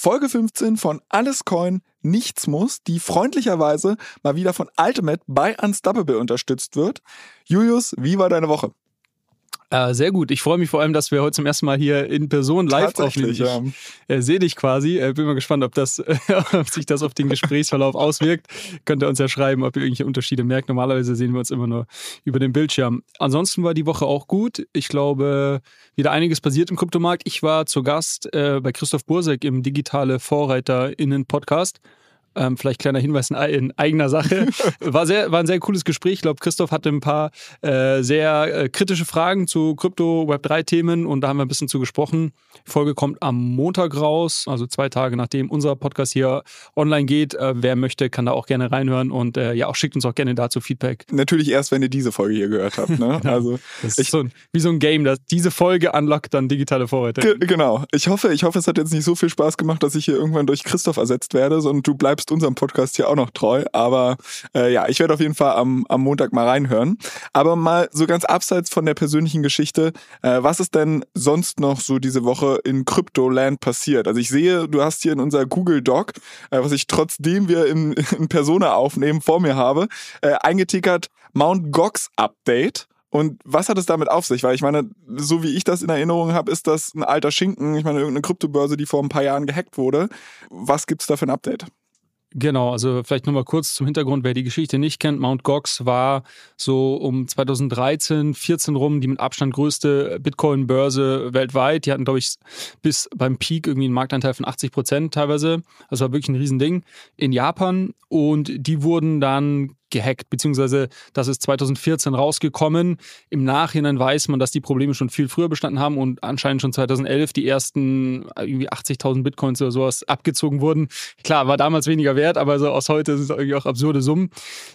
Folge 15 von Alles Coin, Nichts muss, die freundlicherweise mal wieder von Ultimate bei Unstoppable unterstützt wird. Julius, wie war deine Woche? Äh, sehr gut. Ich freue mich vor allem, dass wir heute zum ersten Mal hier in Person live aufnehmen. Ich ja. äh, sehe dich quasi. Äh, bin mal gespannt, ob, das, ob sich das auf den Gesprächsverlauf auswirkt. Könnt ihr uns ja schreiben, ob ihr irgendwelche Unterschiede merkt. Normalerweise sehen wir uns immer nur über den Bildschirm. Ansonsten war die Woche auch gut. Ich glaube, wieder einiges passiert im Kryptomarkt. Ich war zu Gast äh, bei Christoph Bursek im Digitale VorreiterInnen-Podcast. Ähm, vielleicht kleiner Hinweis in, eigener Sache. War, sehr, war ein sehr cooles Gespräch. Ich glaube, Christoph hatte ein paar äh, sehr äh, kritische Fragen zu Krypto, Web3-Themen und da haben wir ein bisschen zu gesprochen. Die Folge kommt am Montag raus, also zwei Tage nachdem unser Podcast hier online geht. Äh, wer möchte, kann da auch gerne reinhören und äh, ja, auch schickt uns auch gerne dazu Feedback. Natürlich erst, wenn ihr diese Folge hier gehört habt. Ne? genau. Also, das ist so ein, wie so ein Game, dass diese Folge unlockt dann digitale Vorräte. Genau. Ich hoffe, ich hoffe, es hat jetzt nicht so viel Spaß gemacht, dass ich hier irgendwann durch Christoph ersetzt werde, sondern du bleibst bleibst unserem Podcast hier auch noch treu. Aber äh, ja, ich werde auf jeden Fall am, am Montag mal reinhören. Aber mal so ganz abseits von der persönlichen Geschichte, äh, was ist denn sonst noch so diese Woche in Crypto-Land passiert? Also ich sehe, du hast hier in unser Google Doc, äh, was ich trotzdem wir in, in Persona aufnehmen, vor mir habe, äh, eingetickert Mount Gox Update. Und was hat es damit auf sich? Weil ich meine, so wie ich das in Erinnerung habe, ist das ein alter Schinken. Ich meine, irgendeine Kryptobörse, die vor ein paar Jahren gehackt wurde. Was gibt es da für ein Update? Genau, also vielleicht nochmal kurz zum Hintergrund, wer die Geschichte nicht kennt. Mount Gox war so um 2013, 14 rum die mit Abstand größte Bitcoin-Börse weltweit. Die hatten, glaube ich, bis beim Peak irgendwie einen Marktanteil von 80 Prozent teilweise. Das war wirklich ein Riesending in Japan. Und die wurden dann gehackt, beziehungsweise das ist 2014 rausgekommen. Im Nachhinein weiß man, dass die Probleme schon viel früher bestanden haben und anscheinend schon 2011 die ersten irgendwie 80.000 Bitcoins oder sowas abgezogen wurden. Klar, war damals weniger wert, aber so aus heute sind es irgendwie auch absurde Summen.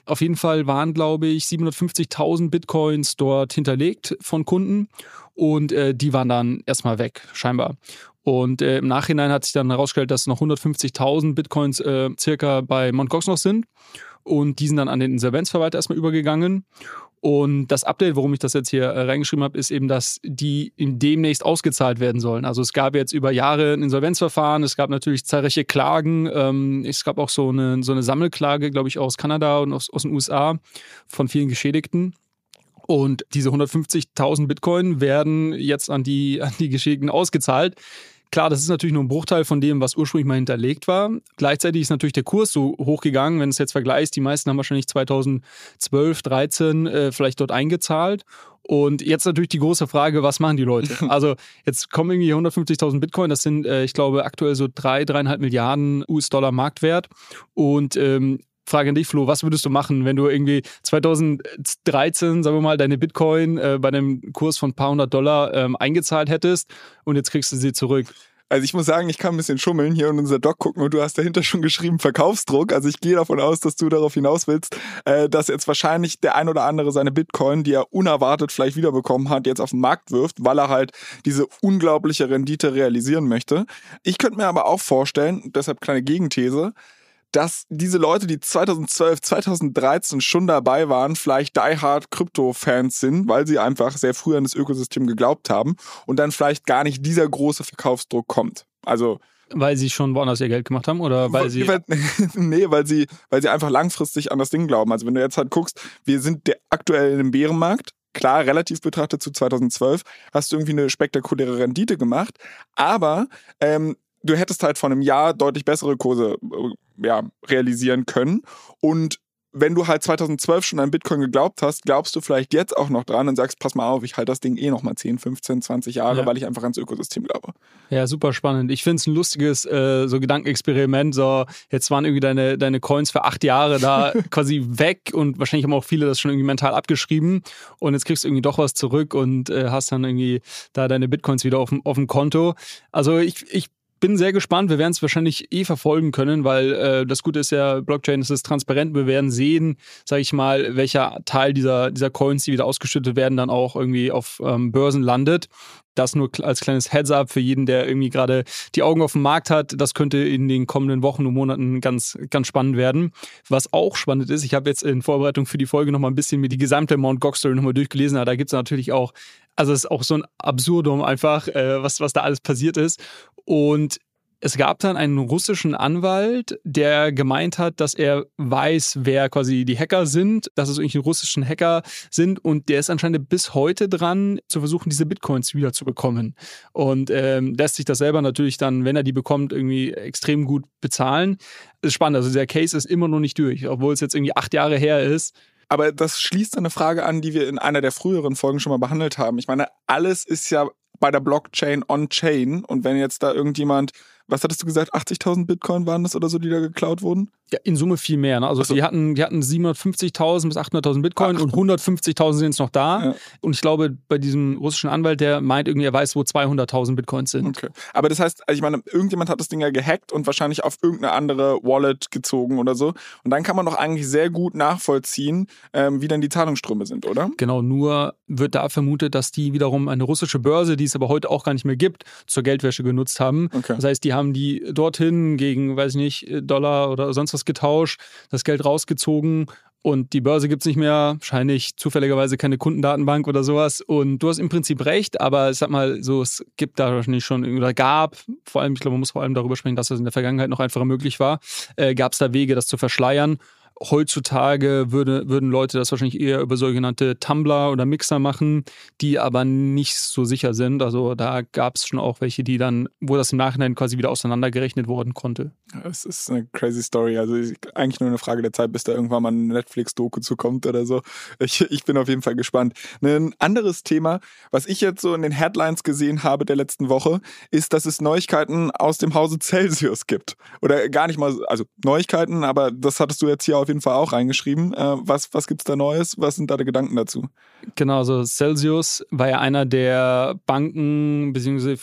Auf jeden Fall waren, glaube ich, 750.000 Bitcoins dort hinterlegt von Kunden und äh, die waren dann erstmal weg, scheinbar. Und äh, im Nachhinein hat sich dann herausgestellt, dass noch 150.000 Bitcoins äh, circa bei Mt. Gox noch sind und die sind dann an den Insolvenzverwalter erstmal übergegangen. Und das Update, warum ich das jetzt hier äh, reingeschrieben habe, ist eben, dass die demnächst ausgezahlt werden sollen. Also es gab jetzt über Jahre ein Insolvenzverfahren, es gab natürlich zahlreiche Klagen, ähm, es gab auch so eine, so eine Sammelklage, glaube ich, aus Kanada und aus, aus den USA von vielen Geschädigten. Und diese 150.000 Bitcoin werden jetzt an die, an die Geschädigten ausgezahlt. Klar, das ist natürlich nur ein Bruchteil von dem, was ursprünglich mal hinterlegt war. Gleichzeitig ist natürlich der Kurs so hochgegangen, wenn du es jetzt vergleichst. Die meisten haben wahrscheinlich 2012, 13 äh, vielleicht dort eingezahlt. Und jetzt natürlich die große Frage, was machen die Leute? Also jetzt kommen irgendwie 150.000 Bitcoin, das sind, äh, ich glaube, aktuell so drei, dreieinhalb Milliarden US-Dollar Marktwert. Und ähm, Frage an dich, Flo, was würdest du machen, wenn du irgendwie 2013, sagen wir mal, deine Bitcoin äh, bei einem Kurs von ein paar hundert Dollar ähm, eingezahlt hättest und jetzt kriegst du sie zurück? Also ich muss sagen, ich kann ein bisschen schummeln hier in unser Doc gucken und du hast dahinter schon geschrieben Verkaufsdruck. Also ich gehe davon aus, dass du darauf hinaus willst, äh, dass jetzt wahrscheinlich der ein oder andere seine Bitcoin, die er unerwartet vielleicht wiederbekommen hat, jetzt auf den Markt wirft, weil er halt diese unglaubliche Rendite realisieren möchte. Ich könnte mir aber auch vorstellen, deshalb kleine Gegenthese, dass diese Leute, die 2012, 2013 schon dabei waren, vielleicht die Hard Krypto-Fans sind, weil sie einfach sehr früh an das Ökosystem geglaubt haben und dann vielleicht gar nicht dieser große Verkaufsdruck kommt. Also weil sie schon woanders ihr Geld gemacht haben oder weil sie. Weil, nee, weil sie, weil sie einfach langfristig an das Ding glauben. Also wenn du jetzt halt guckst, wir sind aktuell in einem Bärenmarkt, klar, relativ betrachtet zu 2012, hast du irgendwie eine spektakuläre Rendite gemacht, aber ähm, du hättest halt vor einem Jahr deutlich bessere Kurse äh, ja, realisieren können. Und wenn du halt 2012 schon an Bitcoin geglaubt hast, glaubst du vielleicht jetzt auch noch dran und sagst, pass mal auf, ich halte das Ding eh noch mal 10, 15, 20 Jahre, ja. weil ich einfach ans Ökosystem glaube. Ja, super spannend. Ich finde es ein lustiges äh, so Gedankenexperiment. So, jetzt waren irgendwie deine, deine Coins für acht Jahre da quasi weg und wahrscheinlich haben auch viele das schon irgendwie mental abgeschrieben und jetzt kriegst du irgendwie doch was zurück und äh, hast dann irgendwie da deine Bitcoins wieder auf dem, auf dem Konto. Also ich, ich bin sehr gespannt. Wir werden es wahrscheinlich eh verfolgen können, weil äh, das Gute ist ja, Blockchain ist es transparent. Wir werden sehen, sage ich mal, welcher Teil dieser, dieser Coins, die wieder ausgeschüttet werden, dann auch irgendwie auf ähm, Börsen landet. Das nur als kleines Heads-up für jeden, der irgendwie gerade die Augen auf dem Markt hat. Das könnte in den kommenden Wochen und Monaten ganz, ganz spannend werden. Was auch spannend ist, ich habe jetzt in Vorbereitung für die Folge nochmal ein bisschen mir die gesamte Mount Gox Story nochmal durchgelesen. Da gibt es natürlich auch, also es ist auch so ein Absurdum einfach, äh, was, was da alles passiert ist. Und es gab dann einen russischen Anwalt, der gemeint hat, dass er weiß, wer quasi die Hacker sind, dass es irgendwelche russischen Hacker sind und der ist anscheinend bis heute dran, zu versuchen, diese Bitcoins wieder zu bekommen. Und ähm, lässt sich das selber natürlich dann, wenn er die bekommt, irgendwie extrem gut bezahlen. Das ist spannend, also der Case ist immer noch nicht durch, obwohl es jetzt irgendwie acht Jahre her ist. Aber das schließt eine Frage an, die wir in einer der früheren Folgen schon mal behandelt haben. Ich meine, alles ist ja bei der Blockchain on-chain. Und wenn jetzt da irgendjemand, was hattest du gesagt, 80.000 Bitcoin waren das oder so, die da geklaut wurden? Ja, in Summe viel mehr. Ne? Also, also, die hatten, die hatten 750.000 bis 800.000 Bitcoin Ach. und 150.000 sind jetzt noch da. Ja. Und ich glaube, bei diesem russischen Anwalt, der meint irgendwie, er weiß, wo 200.000 Bitcoins sind. Okay. Aber das heißt, also ich meine, irgendjemand hat das Ding ja gehackt und wahrscheinlich auf irgendeine andere Wallet gezogen oder so. Und dann kann man doch eigentlich sehr gut nachvollziehen, ähm, wie dann die Zahlungsströme sind, oder? Genau, nur wird da vermutet, dass die wiederum eine russische Börse, die es aber heute auch gar nicht mehr gibt, zur Geldwäsche genutzt haben. Okay. Das heißt, die haben die dorthin gegen, weiß ich nicht, Dollar oder sonst was getauscht, das Geld rausgezogen und die Börse gibt es nicht mehr, wahrscheinlich zufälligerweise keine Kundendatenbank oder sowas. Und du hast im Prinzip recht, aber ich sag mal so, es gibt da wahrscheinlich schon oder gab, vor allem, ich glaube, man muss vor allem darüber sprechen, dass das in der Vergangenheit noch einfacher möglich war, äh, gab es da Wege, das zu verschleiern. Heutzutage würde, würden Leute das wahrscheinlich eher über sogenannte Tumblr oder Mixer machen, die aber nicht so sicher sind. Also da gab es schon auch welche, die dann, wo das im Nachhinein quasi wieder auseinandergerechnet worden konnte. Es ist eine crazy Story. Also eigentlich nur eine Frage der Zeit, bis da irgendwann mal ein Netflix-Doku zukommt oder so. Ich, ich bin auf jeden Fall gespannt. Ein anderes Thema, was ich jetzt so in den Headlines gesehen habe der letzten Woche, ist, dass es Neuigkeiten aus dem Hause Celsius gibt. Oder gar nicht mal, also Neuigkeiten, aber das hattest du jetzt hier auf jeden Fall auch reingeschrieben. Äh, was was gibt es da Neues? Was sind deine Gedanken dazu? Genau, also Celsius war ja einer der Banken bzw.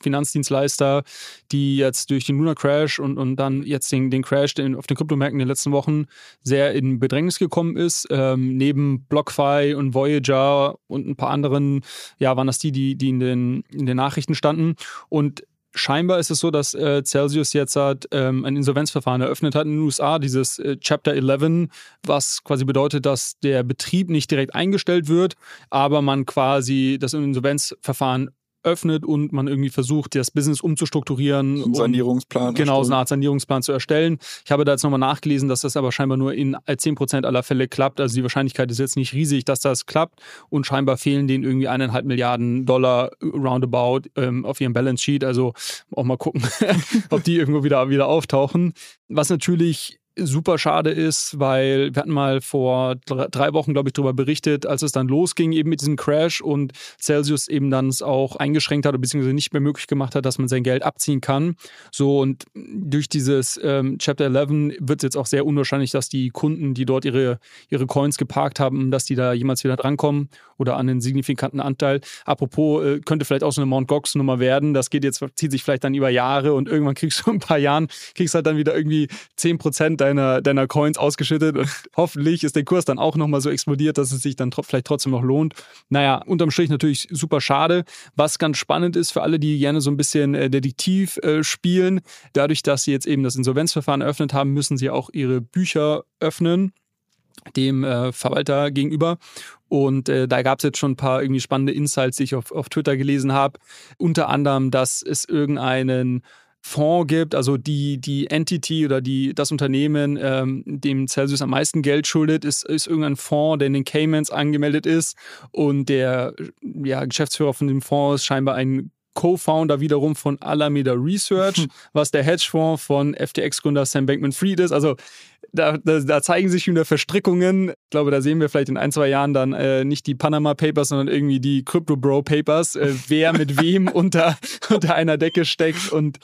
Finanzdienstleister, die jetzt durch den Lunar Crash und, und dann jetzt den, den Crash den, auf den Kryptomärkten in den letzten Wochen sehr in Bedrängnis gekommen ist. Ähm, neben BlockFi und Voyager und ein paar anderen, ja, waren das die, die, die in, den, in den Nachrichten standen. Und scheinbar ist es so, dass äh, Celsius jetzt hat, ähm, ein Insolvenzverfahren eröffnet hat in den USA, dieses äh, Chapter 11, was quasi bedeutet, dass der Betrieb nicht direkt eingestellt wird, aber man quasi das Insolvenzverfahren öffnet und man irgendwie versucht, das Business umzustrukturieren. Ein Sanierungsplan. genau, so eine Art Sanierungsplan zu erstellen. Ich habe da jetzt nochmal nachgelesen, dass das aber scheinbar nur in 10% aller Fälle klappt. Also die Wahrscheinlichkeit ist jetzt nicht riesig, dass das klappt. Und scheinbar fehlen denen irgendwie eineinhalb Milliarden Dollar roundabout ähm, auf ihrem Balance Sheet. Also auch mal gucken, ob die irgendwo wieder, wieder auftauchen. Was natürlich super schade ist, weil wir hatten mal vor drei Wochen, glaube ich, darüber berichtet, als es dann losging eben mit diesem Crash und Celsius eben dann es auch eingeschränkt hat, beziehungsweise nicht mehr möglich gemacht hat, dass man sein Geld abziehen kann. So und durch dieses ähm, Chapter 11 wird es jetzt auch sehr unwahrscheinlich, dass die Kunden, die dort ihre, ihre Coins geparkt haben, dass die da jemals wieder drankommen oder an einen signifikanten Anteil. Apropos, äh, könnte vielleicht auch so eine Mount Gox Nummer werden. Das geht jetzt, zieht sich vielleicht dann über Jahre und irgendwann kriegst du ein paar Jahren, kriegst halt dann wieder irgendwie 10% deiner, deiner Coins ausgeschüttet und hoffentlich ist der Kurs dann auch nochmal so explodiert, dass es sich dann vielleicht trotzdem noch lohnt. Naja, unterm Strich natürlich super schade. Was ganz spannend ist für alle, die gerne so ein bisschen äh, Detektiv äh, spielen, dadurch, dass sie jetzt eben das Insolvenzverfahren eröffnet haben, müssen sie auch ihre Bücher öffnen dem äh, Verwalter gegenüber. Und äh, da gab es jetzt schon ein paar irgendwie spannende Insights, die ich auf, auf Twitter gelesen habe. Unter anderem, dass es irgendeinen Fonds gibt, also die, die Entity oder die, das Unternehmen, ähm, dem Celsius am meisten Geld schuldet, ist, ist irgendein Fonds, der in den Caymans angemeldet ist. Und der ja, Geschäftsführer von dem Fonds ist scheinbar ein Co-Founder wiederum von Alameda Research, was der Hedgefonds von FTX-Gründer Sam Bankman-Fried ist. Also da, da, da, zeigen sich wieder Verstrickungen. Ich glaube, da sehen wir vielleicht in ein, zwei Jahren dann äh, nicht die Panama Papers, sondern irgendwie die Crypto Bro Papers, äh, wer mit wem unter, unter einer Decke steckt. Und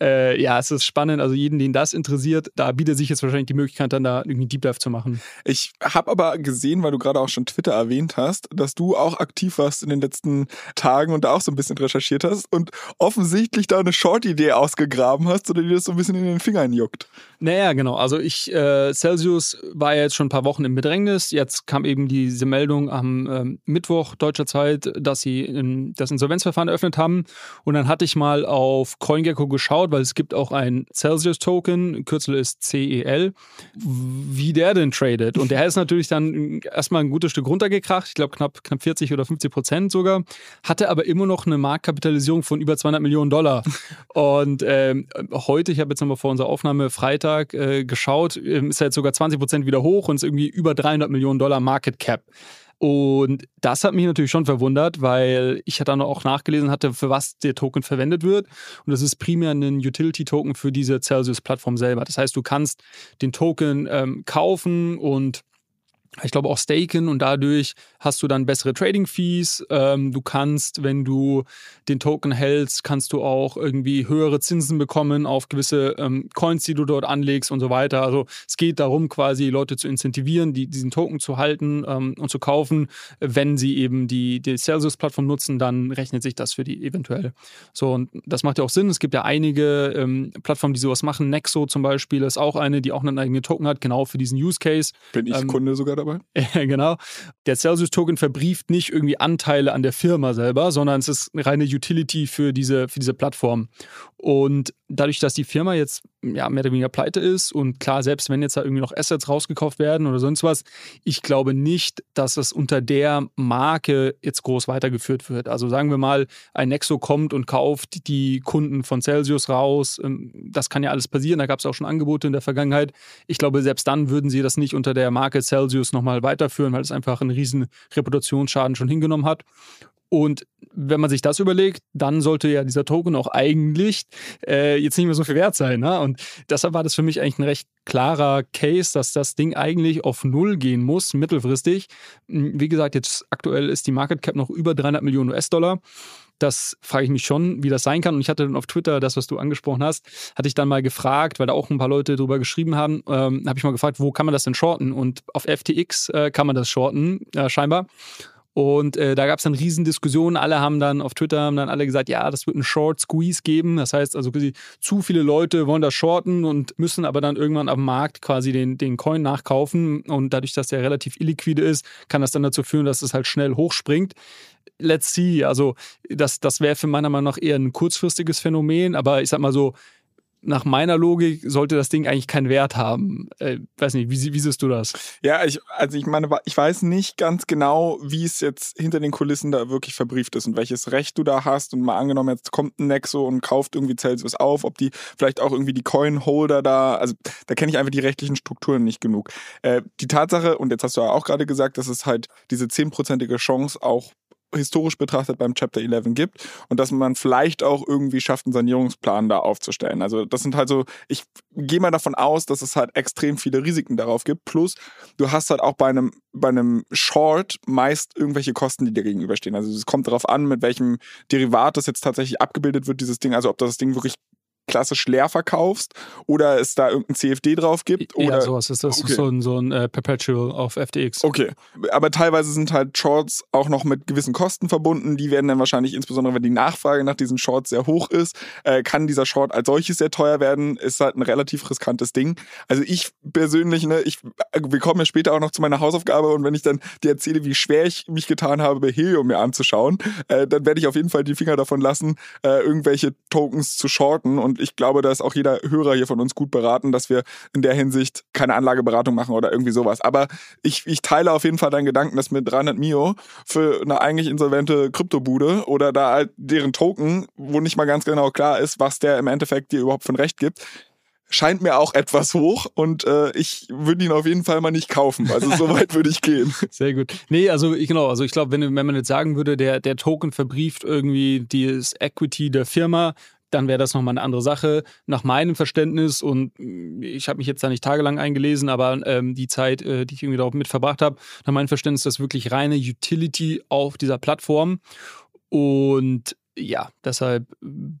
äh, ja, es ist spannend. Also jeden, den das interessiert, da bietet sich jetzt wahrscheinlich die Möglichkeit, dann da irgendwie Deep Dive zu machen. Ich habe aber gesehen, weil du gerade auch schon Twitter erwähnt hast, dass du auch aktiv warst in den letzten Tagen und da auch so ein bisschen recherchiert hast und offensichtlich da eine Short-Idee ausgegraben hast oder dir das so ein bisschen in den Fingern juckt. Naja, genau. Also ich, äh, Celsius war ja jetzt schon ein paar Wochen im Bedrängnis. Jetzt kam eben diese Meldung am ähm, Mittwoch deutscher Zeit, dass sie in, das Insolvenzverfahren eröffnet haben. Und dann hatte ich mal auf CoinGecko geschaut, weil es gibt auch ein Celsius-Token, Kürzel ist CEL, wie der denn tradet. Und der ist natürlich dann erstmal ein gutes Stück runtergekracht. Ich glaube knapp, knapp 40 oder 50 Prozent sogar. Hatte aber immer noch eine Marktkapitalisierung von über 200 Millionen Dollar. Und ähm, heute, ich habe jetzt nochmal vor unserer Aufnahme Freitag, äh, geschaut, ist er jetzt sogar 20 Prozent wieder hoch und ist irgendwie über 300 Millionen Dollar Market Cap. Und das hat mich natürlich schon verwundert, weil ich dann auch nachgelesen hatte, für was der Token verwendet wird. Und das ist primär ein Utility-Token für diese Celsius-Plattform selber. Das heißt, du kannst den Token ähm, kaufen und ich glaube auch staken und dadurch hast du dann bessere Trading Fees. Ähm, du kannst, wenn du den Token hältst, kannst du auch irgendwie höhere Zinsen bekommen auf gewisse ähm, Coins, die du dort anlegst und so weiter. Also es geht darum, quasi Leute zu incentivieren, die, diesen Token zu halten ähm, und zu kaufen. Wenn sie eben die, die Celsius-Plattform nutzen, dann rechnet sich das für die eventuell. So, und das macht ja auch Sinn. Es gibt ja einige Plattformen, die sowas machen. Nexo zum Beispiel ist auch eine, die auch einen eigenen Token hat, genau für diesen Use Case. Bin ich Ähm, Kunde sogar dabei? genau. Der Celsius-Token verbrieft nicht irgendwie Anteile an der Firma selber, sondern es ist eine reine Utility für diese, für diese Plattform. Und dadurch, dass die Firma jetzt ja, mehr oder weniger pleite ist und klar, selbst wenn jetzt da irgendwie noch Assets rausgekauft werden oder sonst was, ich glaube nicht, dass es unter der Marke jetzt groß weitergeführt wird. Also sagen wir mal, ein Nexo kommt und kauft die Kunden von Celsius raus. Ähm, das kann ja alles passieren. Da gab es auch schon Angebote in der Vergangenheit. Ich glaube, selbst dann würden sie das nicht unter der Marke Celsius nochmal weiterführen, weil es einfach einen riesen Reputationsschaden schon hingenommen hat. Und wenn man sich das überlegt, dann sollte ja dieser Token auch eigentlich äh, jetzt nicht mehr so viel wert sein. Ne? Und deshalb war das für mich eigentlich ein recht klarer Case, dass das Ding eigentlich auf Null gehen muss, mittelfristig. Wie gesagt, jetzt aktuell ist die Market Cap noch über 300 Millionen US-Dollar. Das frage ich mich schon, wie das sein kann. Und ich hatte dann auf Twitter, das, was du angesprochen hast, hatte ich dann mal gefragt, weil da auch ein paar Leute drüber geschrieben haben, ähm, habe ich mal gefragt, wo kann man das denn shorten? Und auf FTX äh, kann man das shorten, äh, scheinbar. Und äh, da gab es dann Riesendiskussionen. Alle haben dann auf Twitter haben dann alle gesagt, ja, das wird einen Short Squeeze geben. Das heißt also, zu viele Leute wollen das shorten und müssen aber dann irgendwann am Markt quasi den, den Coin nachkaufen. Und dadurch, dass der relativ illiquide ist, kann das dann dazu führen, dass es halt schnell hochspringt. Let's see. Also, das, das wäre für meiner Meinung nach eher ein kurzfristiges Phänomen. Aber ich sag mal so, nach meiner Logik sollte das Ding eigentlich keinen Wert haben. Äh, weiß nicht, wie, wie siehst du das? Ja, ich, also ich meine, ich weiß nicht ganz genau, wie es jetzt hinter den Kulissen da wirklich verbrieft ist und welches Recht du da hast. Und mal angenommen, jetzt kommt ein Nexo und kauft irgendwie Celsius auf, ob die vielleicht auch irgendwie die Coin-Holder da, also da kenne ich einfach die rechtlichen Strukturen nicht genug. Äh, die Tatsache, und jetzt hast du ja auch gerade gesagt, dass es halt diese zehnprozentige Chance auch historisch betrachtet beim Chapter 11 gibt und dass man vielleicht auch irgendwie schafft, einen Sanierungsplan da aufzustellen. Also das sind halt so, ich gehe mal davon aus, dass es halt extrem viele Risiken darauf gibt. Plus, du hast halt auch bei einem, bei einem Short meist irgendwelche Kosten, die dir gegenüberstehen. Also es kommt darauf an, mit welchem Derivat das jetzt tatsächlich abgebildet wird, dieses Ding, also ob das Ding wirklich klassisch leer verkaufst oder es da irgendein CFD drauf gibt. Oder ja, sowas ist das okay. so ein, so ein äh, Perpetual auf FTX. Okay, aber teilweise sind halt Shorts auch noch mit gewissen Kosten verbunden. Die werden dann wahrscheinlich, insbesondere wenn die Nachfrage nach diesen Shorts sehr hoch ist, äh, kann dieser Short als solches sehr teuer werden. Ist halt ein relativ riskantes Ding. Also ich persönlich, ne, ich, wir kommen ja später auch noch zu meiner Hausaufgabe und wenn ich dann dir erzähle, wie schwer ich mich getan habe, bei Helium mir anzuschauen, äh, dann werde ich auf jeden Fall die Finger davon lassen, äh, irgendwelche Tokens zu shorten und ich glaube, da ist auch jeder Hörer hier von uns gut beraten, dass wir in der Hinsicht keine Anlageberatung machen oder irgendwie sowas. Aber ich, ich teile auf jeden Fall deinen Gedanken, dass mit 300 Mio für eine eigentlich insolvente Kryptobude oder da halt deren Token, wo nicht mal ganz genau klar ist, was der im Endeffekt dir überhaupt ein Recht gibt, scheint mir auch etwas hoch und äh, ich würde ihn auf jeden Fall mal nicht kaufen. Also so weit würde ich gehen. Sehr gut. Nee, also ich, genau, also ich glaube, wenn, wenn man jetzt sagen würde, der, der Token verbrieft irgendwie das Equity der Firma, dann wäre das nochmal eine andere Sache. Nach meinem Verständnis, und ich habe mich jetzt da nicht tagelang eingelesen, aber ähm, die Zeit, äh, die ich irgendwie darauf mit verbracht habe, nach meinem Verständnis ist das wirklich reine Utility auf dieser Plattform. Und ja, deshalb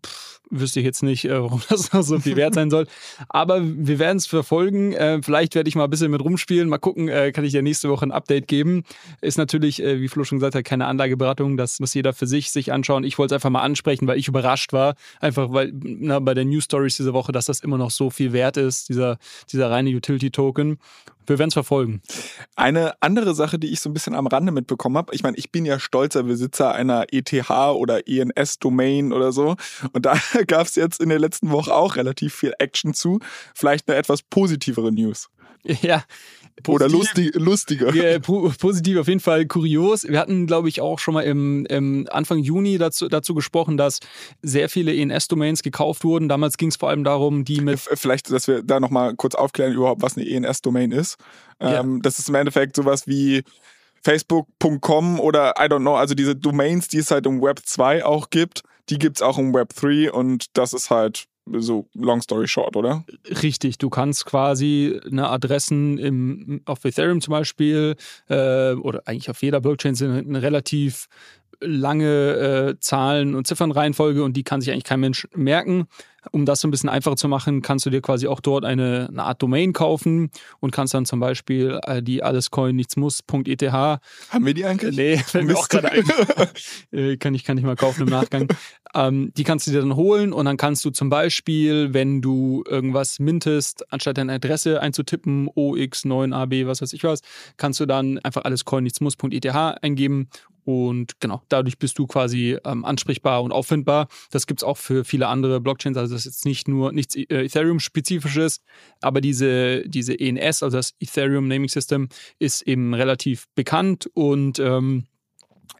pff, wüsste ich jetzt nicht, äh, warum das noch so viel wert sein soll. Aber wir werden es verfolgen. Äh, vielleicht werde ich mal ein bisschen mit rumspielen. Mal gucken, äh, kann ich ja nächste Woche ein Update geben. Ist natürlich, wie Flo schon gesagt hat, keine Anlageberatung. Das muss jeder für sich sich anschauen. Ich wollte es einfach mal ansprechen, weil ich überrascht war. Einfach weil na, bei den News Stories diese Woche, dass das immer noch so viel wert ist, dieser, dieser reine Utility-Token wir werden es verfolgen. Eine andere Sache, die ich so ein bisschen am Rande mitbekommen habe, ich meine, ich bin ja stolzer Besitzer einer ETH oder ENS-Domain oder so. Und da gab es jetzt in der letzten Woche auch relativ viel Action zu. Vielleicht eine etwas positivere News. Ja, Positiv, Oder lustig, lustiger. Ja, positiv auf jeden Fall kurios. Wir hatten, glaube ich, auch schon mal im, im, Anfang Juni dazu, dazu gesprochen, dass sehr viele ENS-Domains gekauft wurden. Damals ging es vor allem darum, die mit. Vielleicht, dass wir da nochmal kurz aufklären, überhaupt, was eine ENS-Domain ist. Ja. Ähm, das ist im Endeffekt sowas wie Facebook.com oder I don't know, also diese Domains, die es halt im Web 2 auch gibt, die gibt es auch im Web 3 und das ist halt so long story short, oder? Richtig, du kannst quasi eine Adressen im, auf Ethereum zum Beispiel äh, oder eigentlich auf jeder Blockchain sind relativ lange äh, Zahlen- und Ziffernreihenfolge und die kann sich eigentlich kein Mensch merken. Um das so ein bisschen einfacher zu machen, kannst du dir quasi auch dort eine, eine Art Domain kaufen und kannst dann zum Beispiel äh, die allescoinnichtsmuss.eth. Haben wir die eigentlich? Nee, fällt mir auch gerade ein. äh, kann, ich, kann ich mal kaufen im Nachgang. ähm, die kannst du dir dann holen und dann kannst du zum Beispiel, wenn du irgendwas mintest, anstatt deine Adresse einzutippen, OX9AB, was weiß ich was, kannst du dann einfach allescoinnichtsmuss.eth eingeben und genau, dadurch bist du quasi ähm, ansprechbar und auffindbar. Das gibt es auch für viele andere Blockchains. Also das ist jetzt nicht nur nichts äh, Ethereum-spezifisches, aber diese, diese ENS, also das Ethereum Naming System, ist eben relativ bekannt und ähm,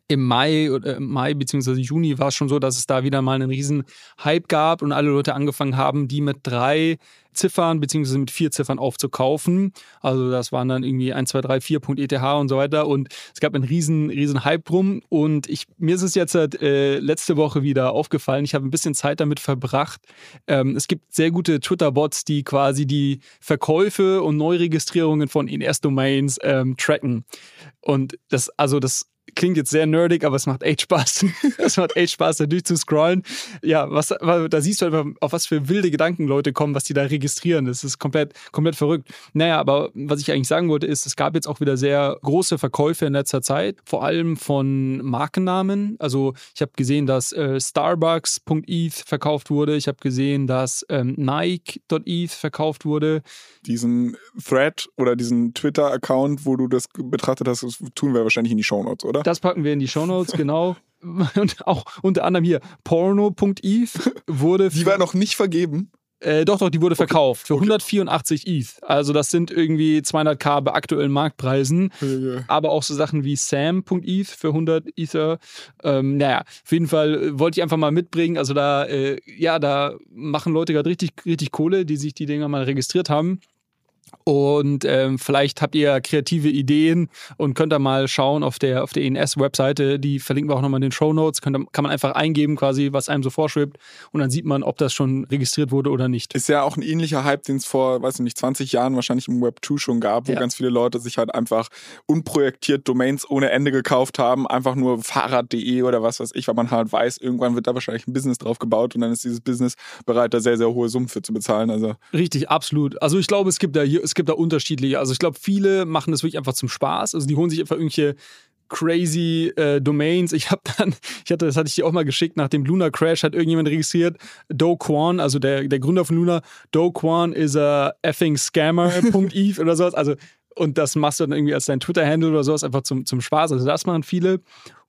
im Mai oder Mai bzw. Juni war es schon so, dass es da wieder mal einen riesen Hype gab und alle Leute angefangen haben, die mit drei Ziffern bzw. mit vier Ziffern aufzukaufen. Also das waren dann irgendwie 1, 2, 3, 4.eth und so weiter und es gab einen riesen, riesen Hype drum und ich, mir ist es jetzt äh, letzte Woche wieder aufgefallen, ich habe ein bisschen Zeit damit verbracht. Ähm, es gibt sehr gute Twitter-Bots, die quasi die Verkäufe und Neuregistrierungen von ENS-Domains ähm, tracken. Und das, also das klingt jetzt sehr nerdig, aber es macht echt Spaß. es macht echt Spaß, da durchzuscrollen. Ja, was, da siehst du einfach, auf was für wilde Gedanken Leute kommen, was die da registrieren. Das ist komplett, komplett verrückt. Naja, aber was ich eigentlich sagen wollte, ist, es gab jetzt auch wieder sehr große Verkäufe in letzter Zeit, vor allem von Markennamen. Also ich habe gesehen, dass äh, Starbucks.eth verkauft wurde. Ich habe gesehen, dass ähm, Nike.eth verkauft wurde. Diesen Thread oder diesen Twitter-Account, wo du das betrachtet hast, das tun wir wahrscheinlich in die Show Notes, oder? Das packen wir in die Shownotes, genau. Und auch unter anderem hier porno.eth wurde. Die war noch nicht vergeben. Äh, doch, doch, die wurde verkauft für okay. 184 ETH. Also das sind irgendwie 200k bei aktuellen Marktpreisen. Ja, ja. Aber auch so Sachen wie Sam.eth für 100 Ether. Ähm, naja, auf jeden Fall äh, wollte ich einfach mal mitbringen. Also da, äh, ja, da machen Leute gerade richtig, richtig Kohle, die sich die Dinger mal registriert haben. Und ähm, vielleicht habt ihr kreative Ideen und könnt da mal schauen auf der, auf der ENS-Webseite. Die verlinken wir auch nochmal in den Show Notes. Kann man einfach eingeben, quasi, was einem so vorschwebt. Und dann sieht man, ob das schon registriert wurde oder nicht. Ist ja auch ein ähnlicher Hype, den es vor, weiß ich nicht, 20 Jahren wahrscheinlich im Web 2 schon gab, wo ja. ganz viele Leute sich halt einfach unprojektiert Domains ohne Ende gekauft haben. Einfach nur Fahrrad.de oder was weiß ich, weil man halt weiß, irgendwann wird da wahrscheinlich ein Business drauf gebaut und dann ist dieses Business bereit, da sehr, sehr hohe Summen für zu bezahlen. Also Richtig, absolut. Also ich glaube, es gibt da hier es gibt da unterschiedliche. Also ich glaube, viele machen das wirklich einfach zum Spaß. Also die holen sich einfach irgendwelche crazy äh, Domains. Ich habe dann, ich hatte, das hatte ich dir auch mal geschickt, nach dem Luna Crash hat irgendjemand registriert, Do Quan, also der, der Gründer von Luna, Do Quan is a effing scammer.eth oder sowas. Also, und das machst du dann irgendwie als dein Twitter-Handle oder sowas, einfach zum, zum Spaß. Also das machen viele.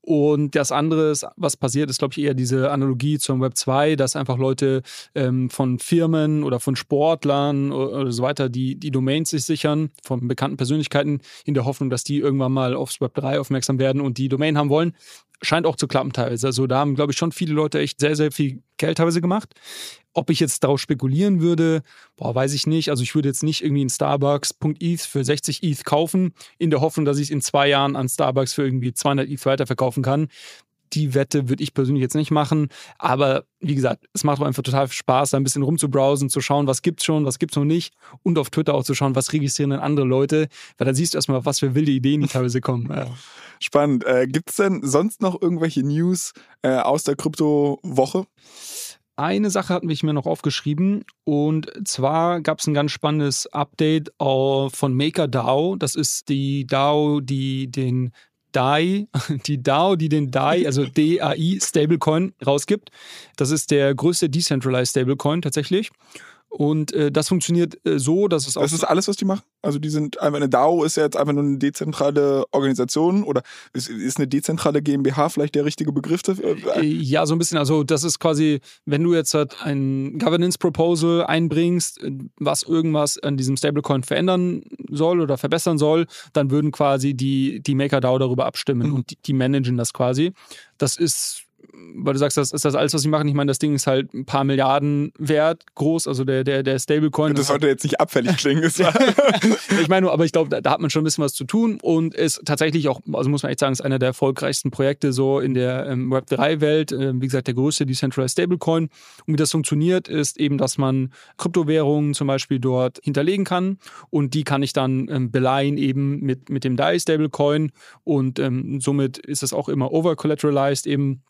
Und das andere, was passiert, ist, glaube ich, eher diese Analogie zum Web 2, dass einfach Leute ähm, von Firmen oder von Sportlern oder, oder, so weiter die, die Domains sich sichern, von bekannten Persönlichkeiten, in der Hoffnung, dass die irgendwann mal aufs Web 3 aufmerksam werden und die Domain haben wollen. Scheint auch zu klappen teilweise. Also da haben, glaube ich, schon viele Leute echt sehr, sehr viel Geld teilweise gemacht. Ob ich jetzt darauf spekulieren würde, boah, weiß ich nicht. Also ich würde jetzt nicht irgendwie ein Starbucks.eth für 60 ETH kaufen, in der Hoffnung, dass ich es in zwei Jahren an Starbucks für irgendwie 200 ETH weiterverkaufen kann. Die Wette würde ich persönlich jetzt nicht machen. Aber wie gesagt, es macht auch einfach total Spaß, da ein bisschen rumzubrowsen, zu schauen, was gibt's schon, was gibt's noch nicht. Und auf Twitter auch zu schauen, was registrieren denn andere Leute. Weil dann siehst du erstmal, was für wilde Ideen die teilweise kommen. Ja. Spannend. Äh, gibt's denn sonst noch irgendwelche News äh, aus der Krypto-Woche? Eine Sache hatten wir mir noch aufgeschrieben und zwar gab es ein ganz spannendes Update von MakerDAO. Das ist die DAO, die den DAI, die DAO, die den DAI, also DAI Stablecoin rausgibt. Das ist der größte Decentralized Stablecoin tatsächlich. Und äh, das funktioniert äh, so, dass es auch. Das ist alles, was die machen? Also die sind einfach eine DAO ist ja jetzt einfach nur eine dezentrale Organisation oder ist, ist eine dezentrale GmbH vielleicht der richtige Begriff dafür? Äh, ja, so ein bisschen. Also das ist quasi, wenn du jetzt halt ein Governance Proposal einbringst, äh, was irgendwas an diesem Stablecoin verändern soll oder verbessern soll, dann würden quasi die, die MakerDAO darüber abstimmen mhm. und die, die managen das quasi. Das ist weil du sagst, das ist das alles, was sie machen. Ich meine, das Ding ist halt ein paar Milliarden wert groß, also der, der, der Stablecoin. Das sollte jetzt nicht abfällig klingen. ich meine nur, aber ich glaube, da, da, hat man schon ein bisschen was zu tun und ist tatsächlich auch, also muss man echt sagen, ist einer der erfolgreichsten Projekte so in der ähm, Web3-Welt. Ähm, wie gesagt, der größte Decentralized Stablecoin. Und wie das funktioniert, ist eben, dass man Kryptowährungen zum Beispiel dort hinterlegen kann und die kann ich dann ähm, beleihen eben mit, mit dem DAI Stablecoin und ähm, somit ist es auch immer over-collateralized eben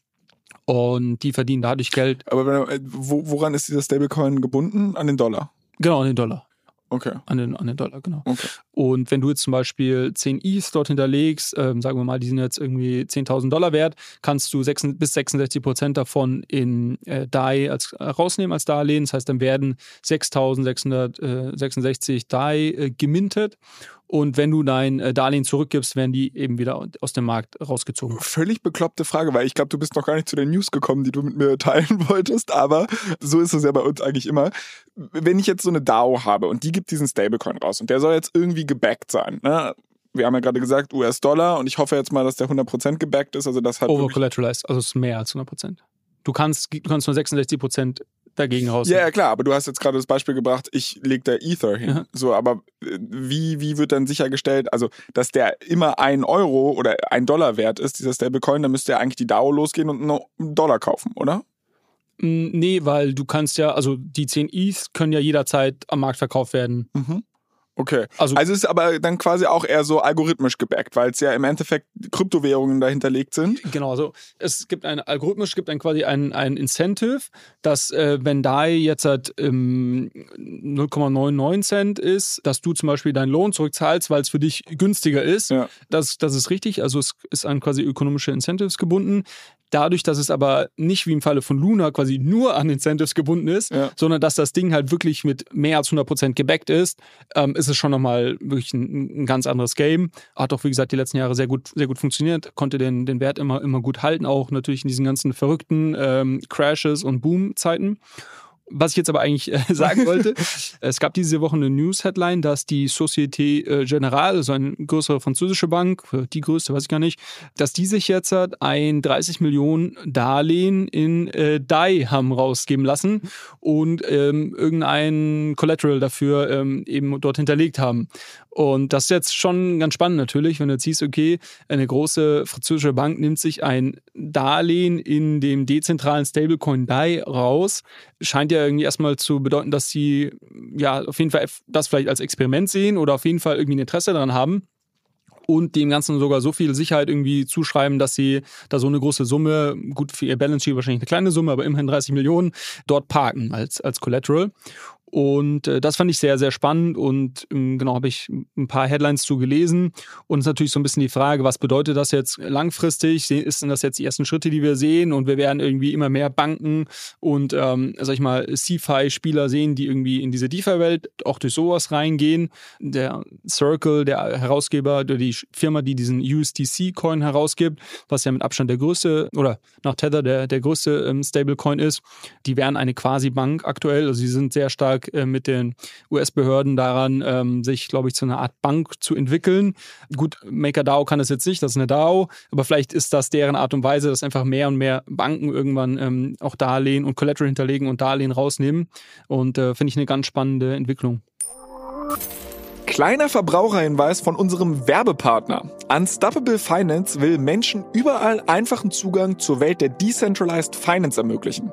und die verdienen dadurch Geld. Aber äh, woran ist dieser Stablecoin gebunden? An den Dollar? Genau, an den Dollar. Okay. An den, an den Dollar, genau. Okay. Und wenn du jetzt zum Beispiel 10 ETH dort hinterlegst, ähm, sagen wir mal, die sind jetzt irgendwie 10.000 Dollar wert, kannst du 6, bis 66 Prozent davon in äh, DAI als, äh, rausnehmen als Darlehen. Das heißt, dann werden 6.666 DAI äh, gemintet und wenn du dein äh, Darlehen zurückgibst, werden die eben wieder aus dem Markt rausgezogen. Völlig bekloppte Frage, weil ich glaube, du bist noch gar nicht zu den News gekommen, die du mit mir teilen wolltest, aber so ist es ja bei uns eigentlich immer. Wenn ich jetzt so eine DAO habe und die gibt diesen Stablecoin raus und der soll jetzt irgendwie gebackt sein, ne? wir haben ja gerade gesagt US-Dollar und ich hoffe jetzt mal, dass der 100% gebackt ist. Also das hat Over-collateralized, also es ist mehr als 100%. Du kannst, du kannst nur 66% dagegen raus. Ja, ja, klar, aber du hast jetzt gerade das Beispiel gebracht, ich lege da Ether hin. Ja. So, aber äh, wie, wie wird dann sichergestellt, also dass der immer ein Euro oder ein Dollar wert ist, dieser Stablecoin, dann müsste ja eigentlich die DAO losgehen und einen Dollar kaufen, oder? Nee, weil du kannst ja, also die 10 ETH können ja jederzeit am Markt verkauft werden. Mhm. Okay. Also, also ist aber dann quasi auch eher so algorithmisch gebackt, weil es ja im Endeffekt Kryptowährungen dahinterlegt sind. Genau, also es gibt ein algorithmisch gibt dann quasi ein, ein Incentive, dass äh, wenn DAI jetzt halt ähm, 0,99 Cent ist, dass du zum Beispiel deinen Lohn zurückzahlst, weil es für dich günstiger ist. Ja. Das, das ist richtig. Also es ist an quasi ökonomische Incentives gebunden. Dadurch, dass es aber nicht wie im Falle von Luna quasi nur an Incentives gebunden ist, ja. sondern dass das Ding halt wirklich mit mehr als 100% gebackt ist, ähm, ist es schon nochmal wirklich ein, ein, ganz anderes Game. Hat auch, wie gesagt, die letzten Jahre sehr gut, sehr gut funktioniert, konnte den, den Wert immer, immer gut halten, auch natürlich in diesen ganzen verrückten ähm, Crashes und Boom-Zeiten. Was ich jetzt aber eigentlich äh, sagen wollte, es gab diese Woche eine News-Headline, dass die Société äh, Générale, also eine größere französische Bank, die größte, weiß ich gar nicht, dass die sich jetzt ein 30 Millionen Darlehen in äh, DAI haben rausgeben lassen und ähm, irgendein Collateral dafür ähm, eben dort hinterlegt haben. Und das ist jetzt schon ganz spannend natürlich, wenn du jetzt siehst, okay, eine große französische Bank nimmt sich ein Darlehen in dem dezentralen Stablecoin DAI raus. Scheint ja irgendwie erstmal zu bedeuten, dass sie ja auf jeden Fall das vielleicht als Experiment sehen oder auf jeden Fall irgendwie ein Interesse daran haben und dem Ganzen sogar so viel Sicherheit irgendwie zuschreiben, dass sie da so eine große Summe, gut für ihr Balance Sheet wahrscheinlich eine kleine Summe, aber immerhin 30 Millionen, dort parken als, als Collateral. Und äh, das fand ich sehr, sehr spannend und ähm, genau habe ich ein paar Headlines zu gelesen. Und es ist natürlich so ein bisschen die Frage, was bedeutet das jetzt langfristig? Ist denn das jetzt die ersten Schritte, die wir sehen? Und wir werden irgendwie immer mehr Banken und, ähm, sag ich mal, CFI-Spieler sehen, die irgendwie in diese DeFi-Welt auch durch sowas reingehen. Der Circle, der Herausgeber, die Firma, die diesen USDC-Coin herausgibt, was ja mit Abstand der größte, oder nach Tether der, der größte ähm, Stablecoin ist, die wären eine Quasi-Bank aktuell. Also sie sind sehr stark stark äh, mit den US-Behörden daran, ähm, sich, glaube ich, zu einer Art Bank zu entwickeln. Gut, MakerDAO kann es jetzt nicht, das ist eine DAO, aber vielleicht ist das deren Art und Weise, dass einfach mehr und mehr Banken irgendwann ähm, auch Darlehen und Collateral hinterlegen und Darlehen rausnehmen. Und äh, finde ich eine ganz spannende Entwicklung. Kleiner Verbraucherhinweis von unserem Werbepartner. Unstoppable Finance will Menschen überall einfachen Zugang zur Welt der Decentralized Finance ermöglichen.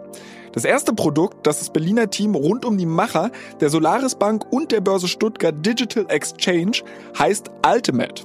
Das erste Produkt, das das Berliner Team rund um die Macher der Solaris Bank und der Börse Stuttgart Digital Exchange heißt Ultimate.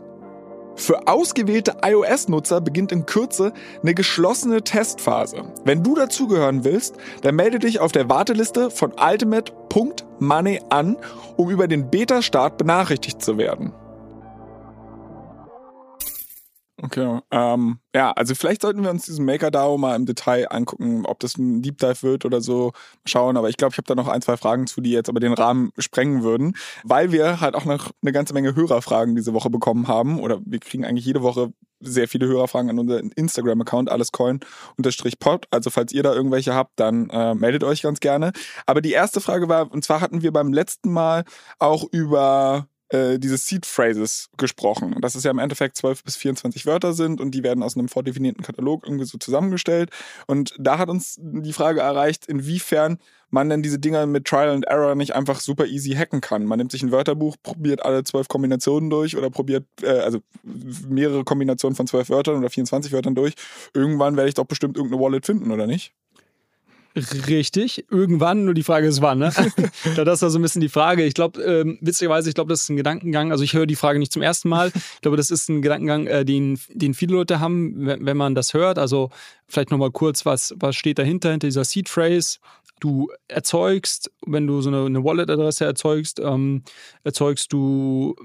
Für ausgewählte iOS-Nutzer beginnt in Kürze eine geschlossene Testphase. Wenn du dazugehören willst, dann melde dich auf der Warteliste von ultimate.money an, um über den Beta-Start benachrichtigt zu werden. Okay, ähm, ja, also vielleicht sollten wir uns diesen MakerDAO mal im Detail angucken, ob das ein Deep Dive wird oder so, schauen. Aber ich glaube, ich habe da noch ein, zwei Fragen zu, die jetzt aber den Rahmen sprengen würden, weil wir halt auch noch eine ganze Menge Hörerfragen diese Woche bekommen haben. Oder wir kriegen eigentlich jede Woche sehr viele Hörerfragen an unseren Instagram-Account, allescoin-pod. Also falls ihr da irgendwelche habt, dann äh, meldet euch ganz gerne. Aber die erste Frage war, und zwar hatten wir beim letzten Mal auch über äh, diese Seed Phrases gesprochen. Das ist ja im Endeffekt 12 bis 24 Wörter sind und die werden aus einem vordefinierten Katalog irgendwie so zusammengestellt. Und da hat uns die Frage erreicht, inwiefern man denn diese Dinger mit Trial and Error nicht einfach super easy hacken kann. Man nimmt sich ein Wörterbuch, probiert alle zwölf Kombinationen durch oder probiert äh, also mehrere Kombinationen von zwölf Wörtern oder 24 Wörtern durch. Irgendwann werde ich doch bestimmt irgendeine Wallet finden, oder nicht? Richtig, irgendwann, nur die Frage ist wann. Ne? das war so ein bisschen die Frage. Ich glaube, ähm, witzigerweise, ich glaube, das ist ein Gedankengang. Also ich höre die Frage nicht zum ersten Mal. Ich glaube, das ist ein Gedankengang, äh, den, den viele Leute haben, wenn, wenn man das hört. Also vielleicht nochmal kurz, was, was steht dahinter, hinter dieser Seed Phrase? Du erzeugst, wenn du so eine, eine Wallet-Adresse erzeugst, ähm, erzeugst du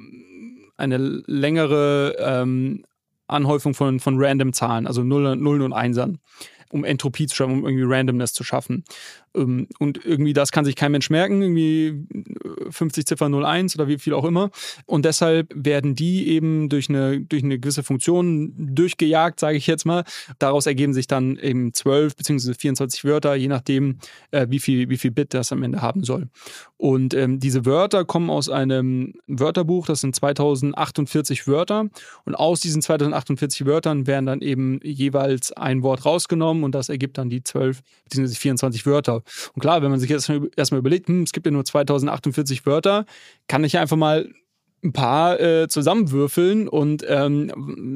eine längere ähm, Anhäufung von, von random Zahlen, also Nullen und Einsern um Entropie zu schaffen, um irgendwie Randomness zu schaffen. Ähm, und irgendwie das kann sich kein Mensch merken, irgendwie 50 äh, Ziffer 01 oder wie viel auch immer. Und deshalb werden die eben durch eine, durch eine gewisse Funktion durchgejagt, sage ich jetzt mal. Daraus ergeben sich dann eben 12 bzw. 24 Wörter, je nachdem, äh, wie, viel, wie viel Bit das am Ende haben soll. Und ähm, diese Wörter kommen aus einem Wörterbuch, das sind 2048 Wörter. Und aus diesen 2048 Wörtern werden dann eben jeweils ein Wort rausgenommen und das ergibt dann die 12 bzw. 24 Wörter. Und klar, wenn man sich jetzt erstmal überlegt, hm, es gibt ja nur 2048 Wörter, kann ich einfach mal ein paar äh, zusammenwürfeln und ähm,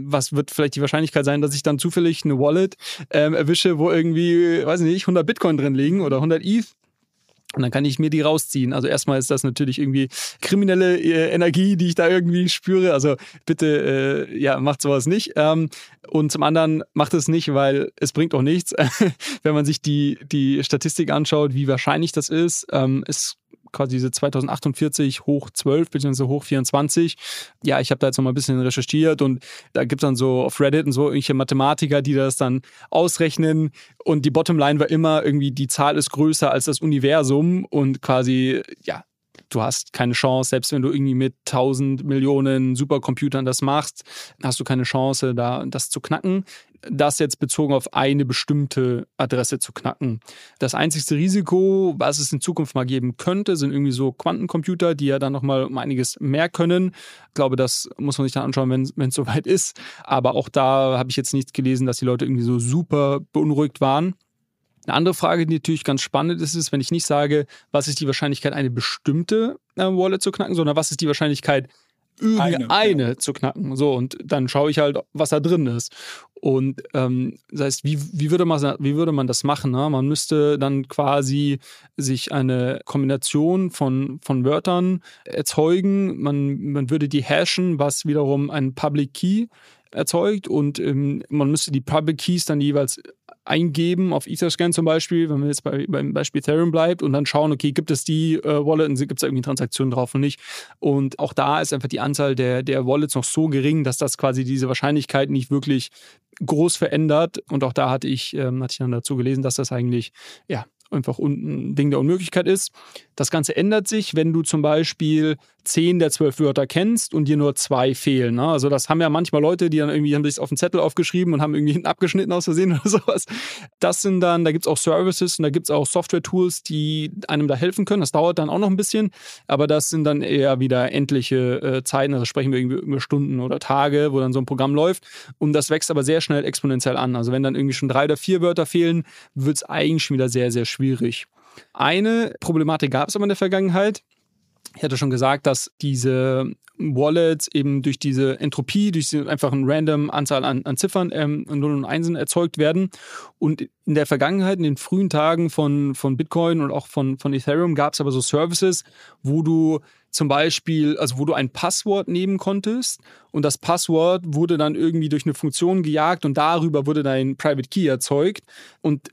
was wird vielleicht die Wahrscheinlichkeit sein, dass ich dann zufällig eine Wallet ähm, erwische, wo irgendwie, weiß ich nicht, 100 Bitcoin drin liegen oder 100 ETH und dann kann ich mir die rausziehen. Also erstmal ist das natürlich irgendwie kriminelle äh, Energie, die ich da irgendwie spüre. Also bitte, äh, ja, macht sowas nicht. Ähm, und zum anderen macht es nicht, weil es bringt auch nichts. Wenn man sich die, die Statistik anschaut, wie wahrscheinlich das ist, ähm, es quasi diese 2048 hoch 12 bzw. hoch 24. Ja, ich habe da jetzt noch mal ein bisschen recherchiert und da gibt es dann so auf Reddit und so irgendwelche Mathematiker, die das dann ausrechnen und die Bottomline war immer irgendwie, die Zahl ist größer als das Universum und quasi, ja, du hast keine Chance, selbst wenn du irgendwie mit 1000 Millionen Supercomputern das machst, hast du keine Chance, da das zu knacken das jetzt bezogen auf eine bestimmte Adresse zu knacken. Das einzigste Risiko, was es in Zukunft mal geben könnte, sind irgendwie so Quantencomputer, die ja dann nochmal um einiges mehr können. Ich glaube, das muss man sich dann anschauen, wenn es soweit ist. Aber auch da habe ich jetzt nichts gelesen, dass die Leute irgendwie so super beunruhigt waren. Eine andere Frage, die natürlich ganz spannend ist, ist, wenn ich nicht sage, was ist die Wahrscheinlichkeit, eine bestimmte äh, Wallet zu knacken, sondern was ist die Wahrscheinlichkeit, irgendeine eine, ja. zu knacken. So, und dann schaue ich halt, was da drin ist. Und ähm, das heißt, wie, wie, würde man, wie würde man das machen? Ne? Man müsste dann quasi sich eine Kombination von, von Wörtern erzeugen. Man, man würde die hashen, was wiederum ein Public Key erzeugt. Und ähm, man müsste die Public Keys dann jeweils eingeben auf Etherscan zum Beispiel, wenn man jetzt bei, beim Beispiel Ethereum bleibt und dann schauen, okay, gibt es die äh, Wallet und gibt es da irgendwie Transaktionen drauf und nicht. Und auch da ist einfach die Anzahl der, der Wallets noch so gering, dass das quasi diese Wahrscheinlichkeit nicht wirklich groß verändert. Und auch da hatte ich, ähm, hatte ich dann dazu gelesen, dass das eigentlich ja einfach ein Ding der Unmöglichkeit ist. Das Ganze ändert sich, wenn du zum Beispiel zehn der zwölf Wörter kennst und dir nur zwei fehlen. Ne? Also das haben ja manchmal Leute, die dann irgendwie haben sich auf den Zettel aufgeschrieben und haben irgendwie hinten abgeschnitten aus Versehen oder sowas. Das sind dann, da gibt es auch Services und da gibt es auch Software-Tools, die einem da helfen können. Das dauert dann auch noch ein bisschen, aber das sind dann eher wieder endliche äh, Zeiten. Also sprechen wir irgendwie über Stunden oder Tage, wo dann so ein Programm läuft. Und das wächst aber sehr schnell exponentiell an. Also wenn dann irgendwie schon drei oder vier Wörter fehlen, wird es eigentlich schon wieder sehr, sehr schwierig. Eine Problematik gab es aber in der Vergangenheit. Ich hatte schon gesagt, dass diese Wallets eben durch diese Entropie, durch diese einfach eine random Anzahl an, an Ziffern, ähm, 0 und 1 erzeugt werden. Und in der Vergangenheit, in den frühen Tagen von, von Bitcoin und auch von, von Ethereum, gab es aber so Services, wo du zum Beispiel, also wo du ein Passwort nehmen konntest und das Passwort wurde dann irgendwie durch eine Funktion gejagt und darüber wurde dein Private Key erzeugt. Und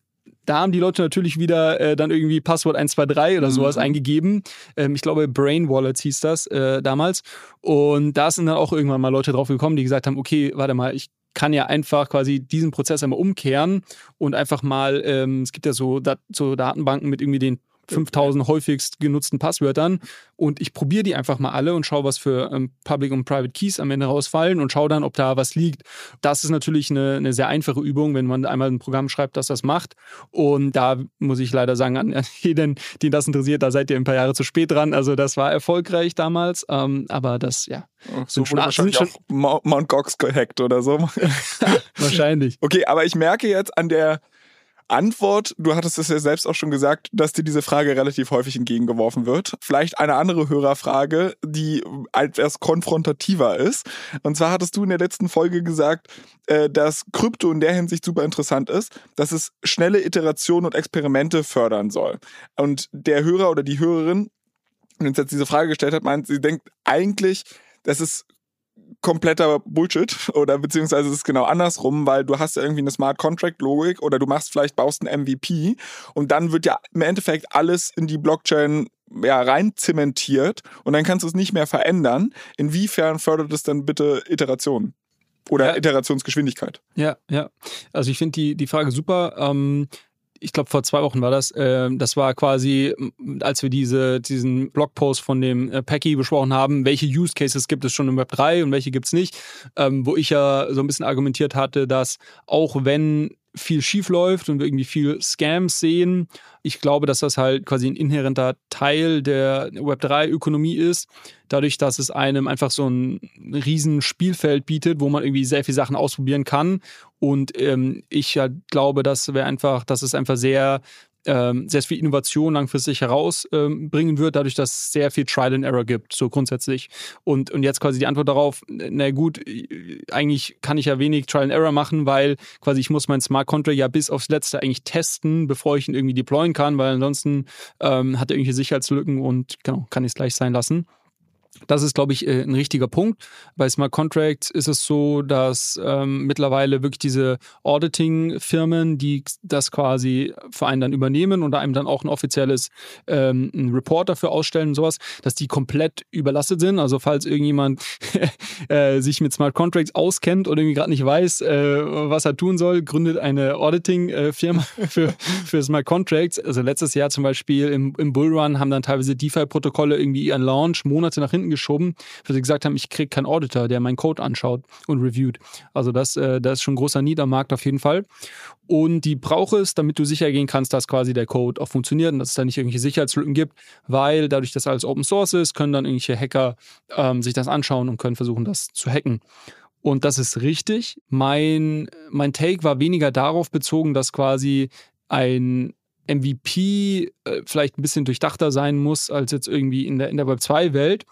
da haben die Leute natürlich wieder äh, dann irgendwie Passwort 123 oder sowas mhm. eingegeben. Ähm, ich glaube, Brain Wallets hieß das äh, damals. Und da sind dann auch irgendwann mal Leute drauf gekommen, die gesagt haben, okay, warte mal, ich kann ja einfach quasi diesen Prozess einmal umkehren und einfach mal, ähm, es gibt ja so, Dat so Datenbanken mit irgendwie den 5000 häufigst genutzten Passwörtern und ich probiere die einfach mal alle und schaue, was für ähm, Public und Private Keys am Ende rausfallen und schaue dann, ob da was liegt. Das ist natürlich eine, eine, sehr einfache Übung, wenn man einmal ein Programm schreibt, das das macht. Und da muss ich leider sagen, an jeden, den das interessiert, da seid ihr ein paar Jahre zu spät dran. Also das war erfolgreich damals, ähm, aber das, ja. So wurde wahrscheinlich schon auch Mount Gox gehackt oder so. wahrscheinlich. Okay, aber ich merke jetzt an der Antwort, du hattest es ja selbst auch schon gesagt, dass dir diese Frage relativ häufig entgegengeworfen wird. Vielleicht eine andere Hörerfrage, die etwas konfrontativer ist. Und zwar hattest du in der letzten Folge gesagt, äh, dass Krypto in der Hinsicht super interessant ist, dass es schnelle Iterationen und Experimente fördern soll. Und der Hörer oder die Hörerin, die uns jetzt diese Frage gestellt hat, meint, sie denkt eigentlich, dass es kompletter Bullshit oder beziehungsweise es ist genau andersrum, weil du hast ja irgendwie eine Smart Contract Logik oder du machst vielleicht baust ein MVP und dann wird ja im Endeffekt alles in die Blockchain ja, rein zementiert und dann kannst du es nicht mehr verändern. Inwiefern fördert es dann bitte Iterationen? Oder ja. Iterationsgeschwindigkeit. Ja, ja. Also ich finde die, die Frage super. Ähm, ich glaube, vor zwei Wochen war das. Äh, das war quasi, als wir diese, diesen Blogpost von dem äh, Packy besprochen haben, welche Use Cases gibt es schon im Web 3 und welche gibt es nicht, ähm, wo ich ja so ein bisschen argumentiert hatte, dass auch wenn viel schief läuft und wir irgendwie viel Scams sehen. Ich glaube, dass das halt quasi ein inhärenter Teil der Web3-Ökonomie ist. Dadurch, dass es einem einfach so ein riesen Spielfeld bietet, wo man irgendwie sehr viele Sachen ausprobieren kann. Und ähm, ich ja glaube, dass wir einfach, dass es einfach sehr ähm, sehr viel Innovation langfristig herausbringen ähm, wird, dadurch, dass es sehr viel Trial and Error gibt, so grundsätzlich. Und, und jetzt quasi die Antwort darauf, na gut, eigentlich kann ich ja wenig Trial and Error machen, weil quasi ich muss mein Smart Contract ja bis aufs Letzte eigentlich testen, bevor ich ihn irgendwie deployen kann, weil ansonsten ähm, hat er irgendwelche Sicherheitslücken und genau, kann ich es gleich sein lassen. Das ist, glaube ich, äh, ein richtiger Punkt. Bei Smart Contracts ist es so, dass ähm, mittlerweile wirklich diese Auditing-Firmen, die das quasi für einen dann übernehmen und einem dann auch ein offizielles ähm, ein Report dafür ausstellen und sowas, dass die komplett überlastet sind. Also falls irgendjemand äh, sich mit Smart Contracts auskennt oder irgendwie gerade nicht weiß, äh, was er tun soll, gründet eine Auditing-Firma für, für Smart Contracts. Also letztes Jahr zum Beispiel im, im Bullrun haben dann teilweise DeFi-Protokolle irgendwie ihren Launch Monate nach hinten hinten geschoben, weil sie gesagt haben, ich kriege keinen Auditor, der meinen Code anschaut und reviewt. Also das, äh, das ist schon ein großer Niedermarkt auf jeden Fall. Und die braucht es, damit du sicher gehen kannst, dass quasi der Code auch funktioniert und dass es da nicht irgendwelche Sicherheitslücken gibt, weil dadurch, dass alles Open Source ist, können dann irgendwelche Hacker ähm, sich das anschauen und können versuchen, das zu hacken. Und das ist richtig. Mein, mein Take war weniger darauf bezogen, dass quasi ein MVP äh, vielleicht ein bisschen durchdachter sein muss als jetzt irgendwie in der, in der Web 2-Welt,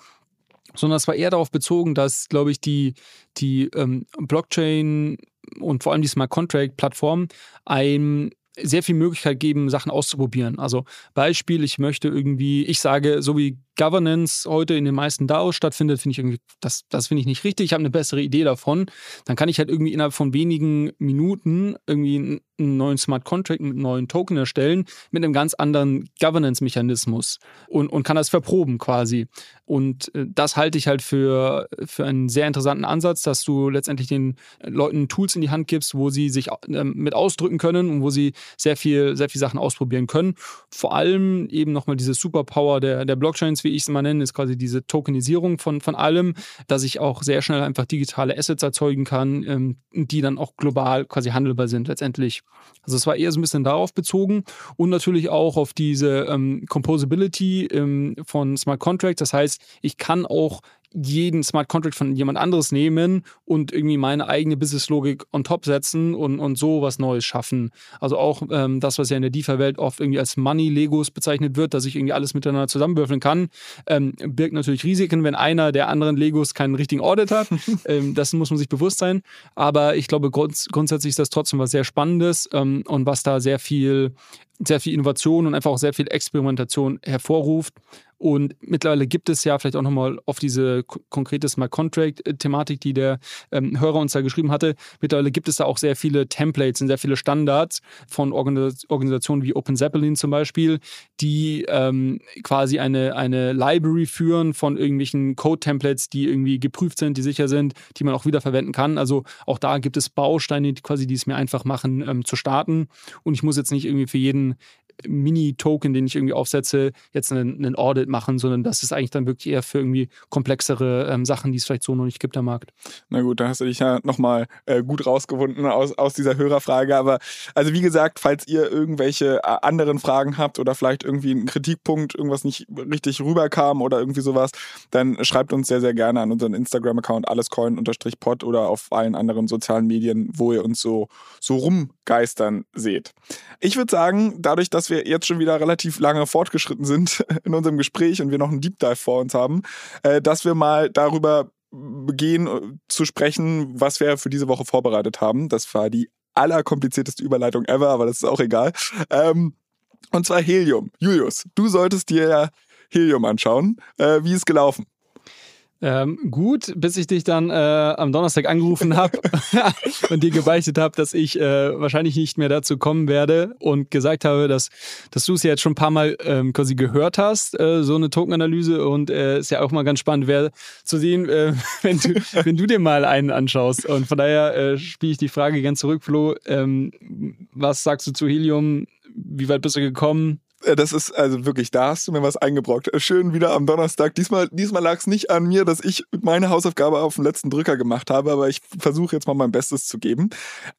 sondern es war eher darauf bezogen, dass, glaube ich, die, die ähm, Blockchain und vor allem die Smart Contract-Plattform einem sehr viel Möglichkeit geben, Sachen auszuprobieren. Also Beispiel, ich möchte irgendwie, ich sage, so wie Governance heute in den meisten DAOs stattfindet, finde ich irgendwie, das, das finde ich nicht richtig. Ich habe eine bessere Idee davon. Dann kann ich halt irgendwie innerhalb von wenigen Minuten irgendwie einen neuen Smart Contract mit neuen Token erstellen, mit einem ganz anderen Governance-Mechanismus und, und kann das verproben quasi. Und äh, das halte ich halt für, für einen sehr interessanten Ansatz, dass du letztendlich den Leuten Tools in die Hand gibst, wo sie sich äh, mit ausdrücken können und wo sie sehr viel, sehr viel Sachen ausprobieren können. Vor allem eben nochmal diese Superpower der, der Blockchains, wie ich es mal nenne, ist quasi diese Tokenisierung von, von allem, dass ich auch sehr schnell einfach digitale Assets erzeugen kann, ähm, die dann auch global quasi handelbar sind letztendlich. Also es war eher so ein bisschen darauf bezogen und natürlich auch auf diese ähm, Composability ähm, von Smart Contracts. Das heißt, ich kann auch jeden Smart Contract von jemand anderes nehmen und irgendwie meine eigene Business-Logik on top setzen und, und so was Neues schaffen. Also auch ähm, das, was ja in der DeFi-Welt oft irgendwie als Money-Legos bezeichnet wird, dass ich irgendwie alles miteinander zusammenwürfeln kann, ähm, birgt natürlich Risiken, wenn einer der anderen Legos keinen richtigen Audit hat. ähm, das muss man sich bewusst sein. Aber ich glaube, grunds grundsätzlich ist das trotzdem was sehr Spannendes ähm, und was da sehr viel sehr viel Innovation und einfach auch sehr viel Experimentation hervorruft. Und mittlerweile gibt es ja vielleicht auch nochmal auf diese konkrete Smart Contract-Thematik, die der ähm, Hörer uns da geschrieben hatte. Mittlerweile gibt es da auch sehr viele Templates und sehr viele Standards von Organis Organisationen wie Open Zeppelin zum Beispiel, die ähm, quasi eine, eine Library führen von irgendwelchen Code-Templates, die irgendwie geprüft sind, die sicher sind, die man auch wiederverwenden kann. Also auch da gibt es Bausteine, die quasi, die es mir einfach machen, ähm, zu starten. Und ich muss jetzt nicht irgendwie für jeden in Mini-Token, den ich irgendwie aufsetze, jetzt einen, einen, Audit machen, sondern das ist eigentlich dann wirklich eher für irgendwie komplexere ähm, Sachen, die es vielleicht so noch nicht gibt am Markt. Na gut, da hast du dich ja nochmal äh, gut rausgewunden aus, aus dieser Hörerfrage. Aber also wie gesagt, falls ihr irgendwelche äh, anderen Fragen habt oder vielleicht irgendwie einen Kritikpunkt, irgendwas nicht richtig rüberkam oder irgendwie sowas, dann schreibt uns sehr, sehr gerne an unseren Instagram-Account allescoin-pod oder auf allen anderen sozialen Medien, wo ihr uns so, so rumgeistern seht. Ich würde sagen, dadurch, dass dass wir jetzt schon wieder relativ lange fortgeschritten sind in unserem Gespräch und wir noch einen Deep Dive vor uns haben, äh, dass wir mal darüber gehen äh, zu sprechen, was wir für diese Woche vorbereitet haben. Das war die allerkomplizierteste Überleitung ever, aber das ist auch egal. Ähm, und zwar Helium. Julius, du solltest dir Helium anschauen. Äh, wie ist gelaufen? Ähm, gut, bis ich dich dann äh, am Donnerstag angerufen habe und dir gebeichtet habe, dass ich äh, wahrscheinlich nicht mehr dazu kommen werde und gesagt habe, dass, dass du es ja jetzt schon ein paar Mal ähm, quasi gehört hast, äh, so eine Tokenanalyse und äh, ist ja auch mal ganz spannend wäre zu sehen, äh, wenn, du, wenn du dir mal einen anschaust. Und von daher äh, spiele ich die Frage ganz zurück, Flo. Ähm, was sagst du zu Helium? Wie weit bist du gekommen? Äh, das ist also wirklich, da hast du mir was eingebrockt. Äh, schön wieder am Donnerstag. Diesmal, diesmal lag es nicht an mir, dass ich meine Hausaufgabe auf den letzten Drücker gemacht habe, aber ich versuche jetzt mal mein Bestes zu geben.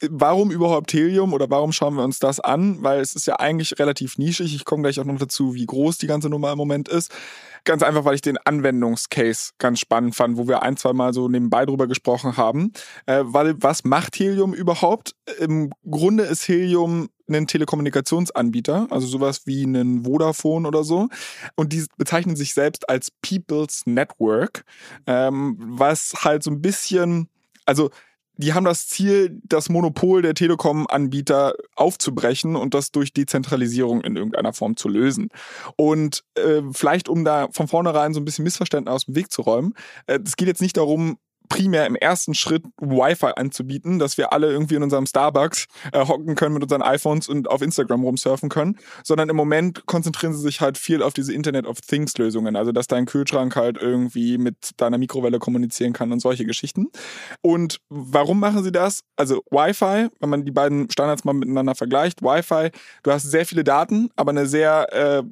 Warum überhaupt Helium oder warum schauen wir uns das an? Weil es ist ja eigentlich relativ nischig. Ich komme gleich auch noch dazu, wie groß die ganze Nummer im Moment ist. Ganz einfach, weil ich den Anwendungscase ganz spannend fand, wo wir ein, zwei Mal so nebenbei drüber gesprochen haben. Äh, weil was macht Helium überhaupt? Im Grunde ist Helium ein Telekommunikationsanbieter, also sowas wie einen Vodafone oder so. Und die bezeichnen sich selbst als People's Network, ähm, was halt so ein bisschen, also die haben das Ziel, das Monopol der Telekom-Anbieter aufzubrechen und das durch Dezentralisierung in irgendeiner Form zu lösen. Und äh, vielleicht, um da von vornherein so ein bisschen Missverständnis aus dem Weg zu räumen, äh, es geht jetzt nicht darum, primär im ersten Schritt Wi-Fi anzubieten, dass wir alle irgendwie in unserem Starbucks äh, hocken können mit unseren iPhones und auf Instagram rumsurfen können, sondern im Moment konzentrieren sie sich halt viel auf diese Internet of Things Lösungen, also dass dein Kühlschrank halt irgendwie mit deiner Mikrowelle kommunizieren kann und solche Geschichten. Und warum machen sie das? Also Wi-Fi, wenn man die beiden Standards mal miteinander vergleicht, Wi-Fi, du hast sehr viele Daten, aber eine sehr äh,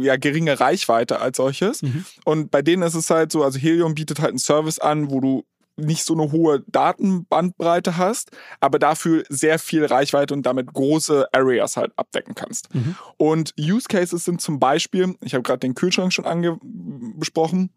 ja, geringe Reichweite als solches. Mhm. Und bei denen ist es halt so, also Helium bietet halt einen Service an, wo du nicht so eine hohe Datenbandbreite hast, aber dafür sehr viel Reichweite und damit große Areas halt abdecken kannst. Mhm. Und Use Cases sind zum Beispiel, ich habe gerade den Kühlschrank schon angesprochen,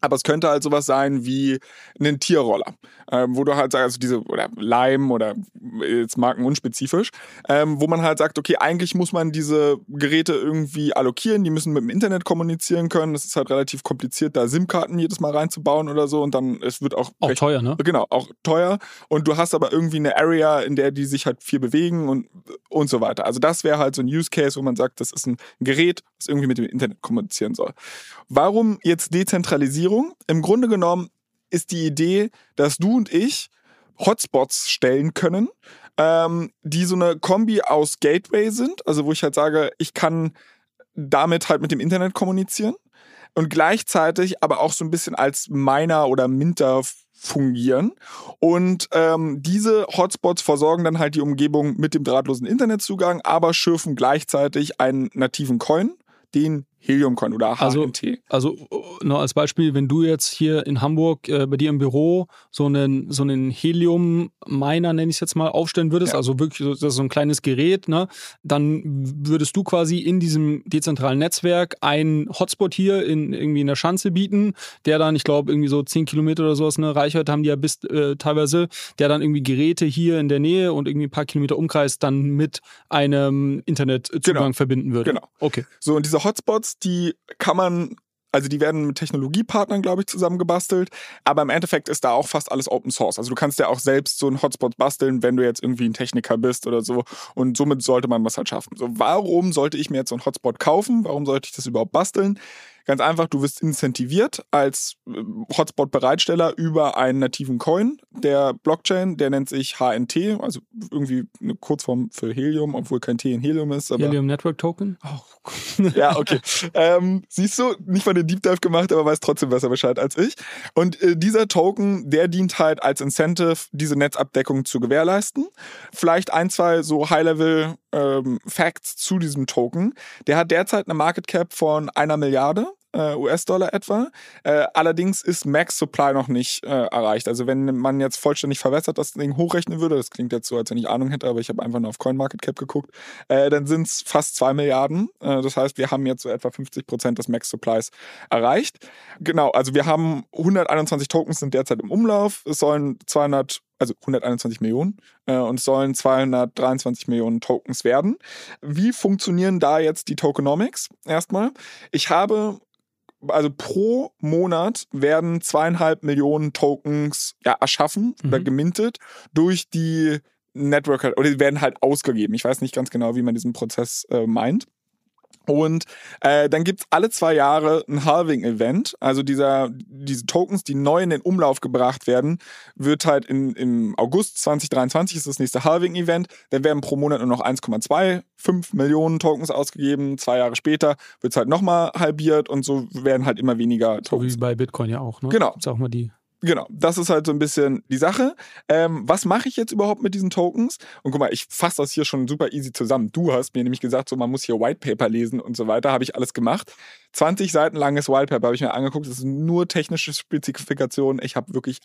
Aber es könnte halt sowas sein wie ein Tierroller, ähm, wo du halt sagst, also diese, oder Leim oder jetzt markenunspezifisch, ähm, wo man halt sagt, okay, eigentlich muss man diese Geräte irgendwie allokieren, die müssen mit dem Internet kommunizieren können. Das ist halt relativ kompliziert, da SIM-Karten jedes Mal reinzubauen oder so und dann, es wird auch. Auch recht, teuer, ne? Genau, auch teuer. Und du hast aber irgendwie eine Area, in der die sich halt viel bewegen und, und so weiter. Also das wäre halt so ein Use Case, wo man sagt, das ist ein Gerät, das irgendwie mit dem Internet kommunizieren soll. Warum jetzt Dezentralisierung? Im Grunde genommen ist die Idee, dass du und ich Hotspots stellen können, ähm, die so eine Kombi aus Gateway sind, also wo ich halt sage, ich kann damit halt mit dem Internet kommunizieren und gleichzeitig aber auch so ein bisschen als Miner oder Minter fungieren. Und ähm, diese Hotspots versorgen dann halt die Umgebung mit dem drahtlosen Internetzugang, aber schürfen gleichzeitig einen nativen Coin, den Heliumcoin oder HNT. Also, also nur als Beispiel, wenn du jetzt hier in Hamburg äh, bei dir im Büro so einen, so einen Helium-Miner, nenne ich es jetzt mal, aufstellen würdest, ja. also wirklich so, das ist so ein kleines Gerät, ne, dann würdest du quasi in diesem dezentralen Netzwerk einen Hotspot hier in irgendwie in der Schanze bieten, der dann, ich glaube, irgendwie so 10 Kilometer oder sowas eine Reichweite haben die ja bis äh, teilweise, der dann irgendwie Geräte hier in der Nähe und irgendwie ein paar Kilometer Umkreis dann mit einem Internetzugang genau. verbinden würde. Genau. Okay. So, und diese Hotspots die kann man also die werden mit Technologiepartnern, glaube ich, zusammengebastelt. Aber im Endeffekt ist da auch fast alles Open Source. Also du kannst ja auch selbst so einen Hotspot basteln, wenn du jetzt irgendwie ein Techniker bist oder so. Und somit sollte man was halt schaffen. So, warum sollte ich mir jetzt so einen Hotspot kaufen? Warum sollte ich das überhaupt basteln? Ganz einfach, du wirst incentiviert als äh, Hotspot-Bereitsteller über einen nativen Coin der Blockchain, der nennt sich HNT, also irgendwie eine Kurzform für Helium, obwohl kein T in Helium ist. Helium Network Token? Oh. ja, okay. ähm, siehst du, nicht mal den Deep Dive gemacht, aber weiß trotzdem besser Bescheid als ich. Und äh, dieser Token, der dient halt als Incentive, diese Netzabdeckung zu gewährleisten. Vielleicht ein, zwei so High-Level ähm, Facts zu diesem Token. Der hat derzeit eine Market Cap von einer Milliarde äh, US-Dollar etwa. Äh, allerdings ist Max Supply noch nicht äh, erreicht. Also wenn man jetzt vollständig verwässert das Ding hochrechnen würde, das klingt jetzt so, als wenn ich Ahnung hätte, aber ich habe einfach nur auf CoinMarketCap geguckt, äh, dann sind es fast zwei Milliarden. Äh, das heißt, wir haben jetzt so etwa 50 Prozent des Max Supplies erreicht. Genau, also wir haben 121 Tokens sind derzeit im Umlauf. Es sollen 200 also 121 Millionen äh, und sollen 223 Millionen Tokens werden. Wie funktionieren da jetzt die Tokenomics? Erstmal, ich habe also pro Monat werden zweieinhalb Millionen Tokens ja, erschaffen mhm. oder gemintet durch die Network oder die werden halt ausgegeben. Ich weiß nicht ganz genau, wie man diesen Prozess äh, meint. Und äh, dann gibt's alle zwei Jahre ein Halving-Event. Also dieser, diese Tokens, die neu in den Umlauf gebracht werden, wird halt in, im August 2023 ist das nächste Halving-Event. Dann werden pro Monat nur noch 1,25 Millionen Tokens ausgegeben. Zwei Jahre später wird's halt nochmal halbiert und so werden halt immer weniger Tokens. So wie bei Bitcoin ja auch, ne? Genau. Gibt's auch mal die Genau, das ist halt so ein bisschen die Sache. Ähm, was mache ich jetzt überhaupt mit diesen Tokens? Und guck mal, ich fasse das hier schon super easy zusammen. Du hast mir nämlich gesagt, so man muss hier White Paper lesen und so weiter. Habe ich alles gemacht. 20 Seiten langes White Paper habe ich mir angeguckt. Das sind nur technische Spezifikationen. Ich habe wirklich,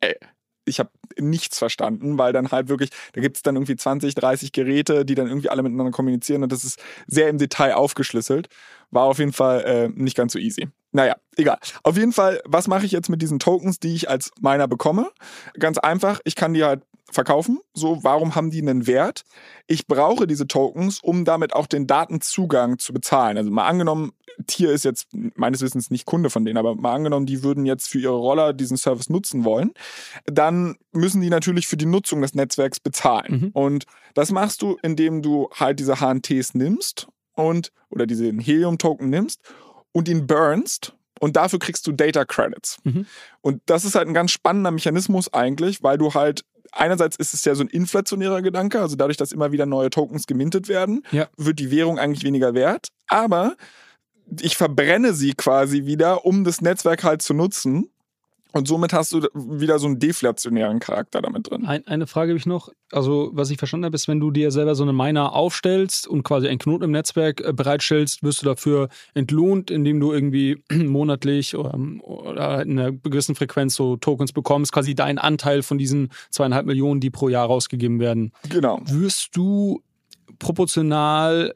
ey, ich habe nichts verstanden, weil dann halt wirklich, da gibt es dann irgendwie 20, 30 Geräte, die dann irgendwie alle miteinander kommunizieren und das ist sehr im Detail aufgeschlüsselt. War auf jeden Fall äh, nicht ganz so easy. Naja, egal. Auf jeden Fall, was mache ich jetzt mit diesen Tokens, die ich als Miner bekomme? Ganz einfach, ich kann die halt verkaufen. So, warum haben die einen Wert? Ich brauche diese Tokens, um damit auch den Datenzugang zu bezahlen. Also mal angenommen, Tier ist jetzt meines Wissens nicht Kunde von denen, aber mal angenommen, die würden jetzt für ihre Roller diesen Service nutzen wollen, dann müssen die natürlich für die Nutzung des Netzwerks bezahlen. Mhm. Und das machst du, indem du halt diese HNTs nimmst und oder diese Helium-Token nimmst und ihn burnst und dafür kriegst du Data Credits. Mhm. Und das ist halt ein ganz spannender Mechanismus eigentlich, weil du halt einerseits ist es ja so ein inflationärer Gedanke, also dadurch, dass immer wieder neue Tokens gemintet werden, ja. wird die Währung eigentlich weniger wert. Aber ich verbrenne sie quasi wieder, um das Netzwerk halt zu nutzen. Und somit hast du wieder so einen deflationären Charakter damit drin. Ein, eine Frage habe ich noch. Also, was ich verstanden habe, ist, wenn du dir selber so eine Miner aufstellst und quasi einen Knoten im Netzwerk äh, bereitstellst, wirst du dafür entlohnt, indem du irgendwie monatlich oder, oder in einer gewissen Frequenz so Tokens bekommst, quasi deinen Anteil von diesen zweieinhalb Millionen, die pro Jahr rausgegeben werden. Genau. Wirst du proportional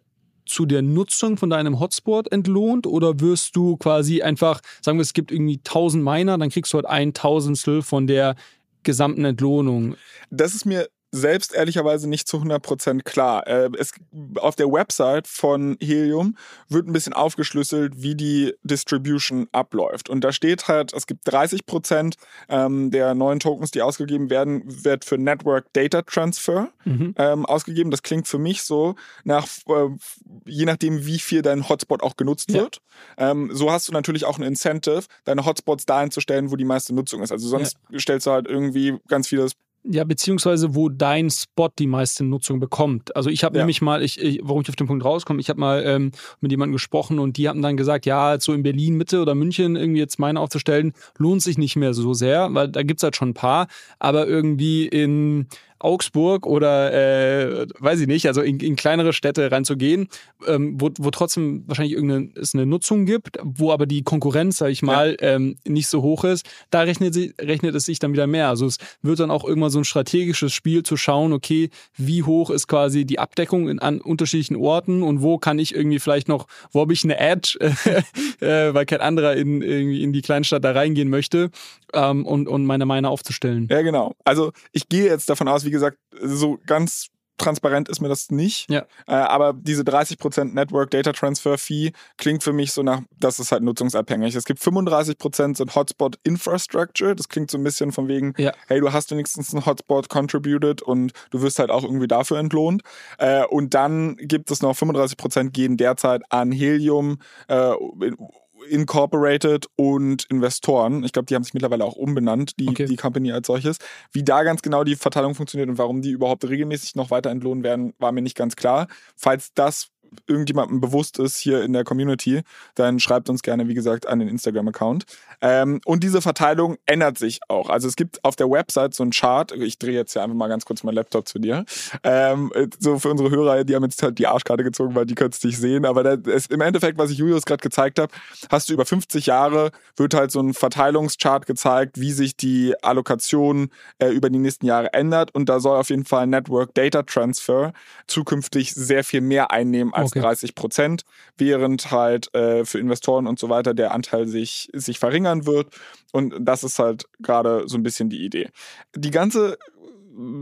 zu der Nutzung von deinem Hotspot entlohnt oder wirst du quasi einfach, sagen wir, es gibt irgendwie 1000 Miner, dann kriegst du halt ein Tausendstel von der gesamten Entlohnung? Das ist mir selbst ehrlicherweise nicht zu 100% klar. Äh, es, auf der Website von Helium wird ein bisschen aufgeschlüsselt, wie die Distribution abläuft. Und da steht halt, es gibt 30% ähm, der neuen Tokens, die ausgegeben werden, wird für Network Data Transfer mhm. ähm, ausgegeben. Das klingt für mich so nach, äh, je nachdem, wie viel dein Hotspot auch genutzt ja. wird. Ähm, so hast du natürlich auch ein Incentive, deine Hotspots dahin zu stellen, wo die meiste Nutzung ist. Also sonst ja. stellst du halt irgendwie ganz vieles ja, beziehungsweise wo dein Spot die meiste Nutzung bekommt. Also ich habe ja. nämlich mal, ich, ich, warum ich auf den Punkt rauskomme, ich habe mal ähm, mit jemandem gesprochen und die haben dann gesagt, ja, so in Berlin Mitte oder München irgendwie jetzt meine aufzustellen, lohnt sich nicht mehr so sehr, weil da gibt's halt schon ein paar, aber irgendwie in Augsburg oder äh, weiß ich nicht, also in, in kleinere Städte reinzugehen, ähm, wo, wo trotzdem wahrscheinlich irgendeine es eine Nutzung gibt, wo aber die Konkurrenz, sag ich mal, ja. ähm, nicht so hoch ist, da rechnet, sie, rechnet es sich dann wieder mehr. Also es wird dann auch irgendwann so ein strategisches Spiel zu schauen, okay, wie hoch ist quasi die Abdeckung in, an unterschiedlichen Orten und wo kann ich irgendwie vielleicht noch, wo habe ich eine Edge, äh, weil kein anderer in, irgendwie in die Kleinstadt da reingehen möchte ähm, und, und meine Mine aufzustellen. Ja, genau. Also ich gehe jetzt davon aus, wie gesagt, so ganz transparent ist mir das nicht. Ja. Äh, aber diese 30% Network Data Transfer Fee klingt für mich so nach, das ist halt nutzungsabhängig. Es gibt 35% sind Hotspot Infrastructure. Das klingt so ein bisschen von wegen, ja. hey, du hast wenigstens einen Hotspot contributed und du wirst halt auch irgendwie dafür entlohnt. Äh, und dann gibt es noch 35% gehen derzeit an Helium äh, Incorporated und Investoren. Ich glaube, die haben sich mittlerweile auch umbenannt, die, okay. die Company als solches. Wie da ganz genau die Verteilung funktioniert und warum die überhaupt regelmäßig noch weiter entlohnt werden, war mir nicht ganz klar. Falls das irgendjemandem bewusst ist hier in der Community, dann schreibt uns gerne, wie gesagt, an den Instagram-Account. Ähm, und diese Verteilung ändert sich auch. Also es gibt auf der Website so einen Chart. Ich drehe jetzt hier einfach mal ganz kurz meinen Laptop zu dir. Ähm, so für unsere Hörer, die haben jetzt halt die Arschkarte gezogen, weil die können es nicht sehen. Aber das ist im Endeffekt, was ich Julius gerade gezeigt habe, hast du über 50 Jahre, wird halt so ein Verteilungschart gezeigt, wie sich die Allokation äh, über die nächsten Jahre ändert. Und da soll auf jeden Fall Network Data Transfer zukünftig sehr viel mehr einnehmen als okay. 30 Prozent, während halt äh, für Investoren und so weiter der Anteil sich, sich verringern wird. Und das ist halt gerade so ein bisschen die Idee. Die ganze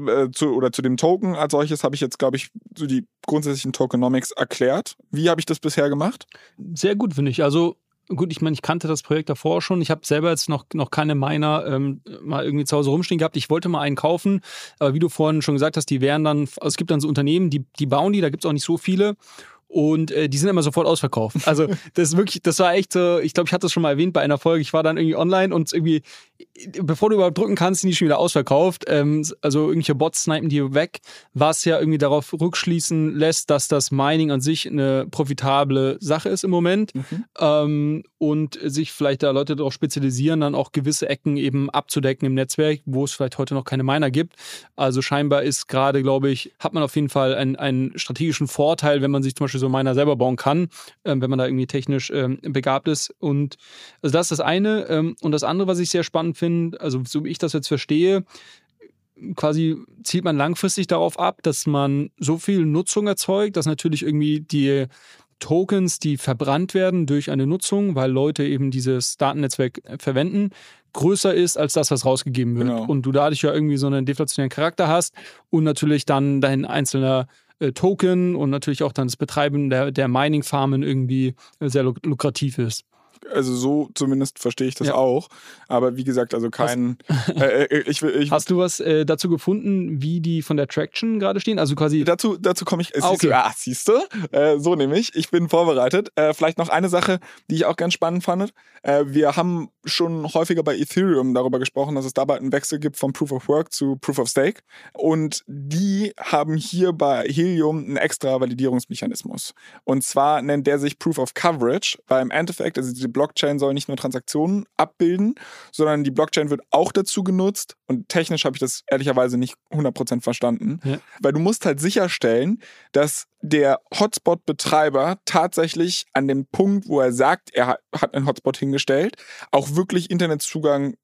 äh, zu, oder zu dem Token als solches habe ich jetzt, glaube ich, so die grundsätzlichen Tokenomics erklärt. Wie habe ich das bisher gemacht? Sehr gut, finde ich. Also gut, ich meine, ich kannte das Projekt davor schon. Ich habe selber jetzt noch, noch keine Miner ähm, mal irgendwie zu Hause rumstehen gehabt. Ich wollte mal einen kaufen, aber wie du vorhin schon gesagt hast, die wären dann, also es gibt dann so Unternehmen, die, die bauen die, da gibt es auch nicht so viele und äh, die sind immer sofort ausverkauft. Also das ist wirklich, das war echt so, ich glaube, ich hatte das schon mal erwähnt bei einer Folge, ich war dann irgendwie online und irgendwie, bevor du überhaupt drücken kannst, sind die schon wieder ausverkauft. Ähm, also irgendwelche Bots snipen die weg, was ja irgendwie darauf rückschließen lässt, dass das Mining an sich eine profitable Sache ist im Moment mhm. ähm, und sich vielleicht da Leute darauf spezialisieren, dann auch gewisse Ecken eben abzudecken im Netzwerk, wo es vielleicht heute noch keine Miner gibt. Also scheinbar ist gerade, glaube ich, hat man auf jeden Fall einen, einen strategischen Vorteil, wenn man sich zum Beispiel so Miner selber bauen kann, ähm, wenn man da irgendwie technisch ähm, begabt ist. Und also das ist das eine. Ähm, und das andere, was ich sehr spannend finde, also so wie ich das jetzt verstehe, quasi zielt man langfristig darauf ab, dass man so viel Nutzung erzeugt, dass natürlich irgendwie die Tokens, die verbrannt werden durch eine Nutzung, weil Leute eben dieses Datennetzwerk verwenden, größer ist als das, was rausgegeben wird. Genau. Und du dadurch ja irgendwie so einen deflationären Charakter hast und natürlich dann dein einzelner äh, Token und natürlich auch dann das Betreiben der, der Mining-Farmen irgendwie sehr lukrativ ist. Also so zumindest verstehe ich das ja. auch. Aber wie gesagt, also kein. Hast, äh, äh, ich, ich, hast du was äh, dazu gefunden, wie die von der Traction gerade stehen? Also quasi. Dazu, dazu komme ich. Ah, okay. ah, siehst du? Äh, so nämlich. Ich bin vorbereitet. Äh, vielleicht noch eine Sache, die ich auch ganz spannend fand. Äh, wir haben schon häufiger bei Ethereum darüber gesprochen, dass es dabei einen Wechsel gibt von Proof of Work zu Proof of Stake. Und die haben hier bei Helium einen extra Validierungsmechanismus. Und zwar nennt der sich Proof of Coverage, weil im Endeffekt, also diese Blockchain soll nicht nur Transaktionen abbilden, sondern die Blockchain wird auch dazu genutzt. Und technisch habe ich das ehrlicherweise nicht 100% verstanden. Ja. Weil du musst halt sicherstellen, dass der Hotspot-Betreiber tatsächlich an dem Punkt, wo er sagt, er hat einen Hotspot hingestellt, auch wirklich Internetzugang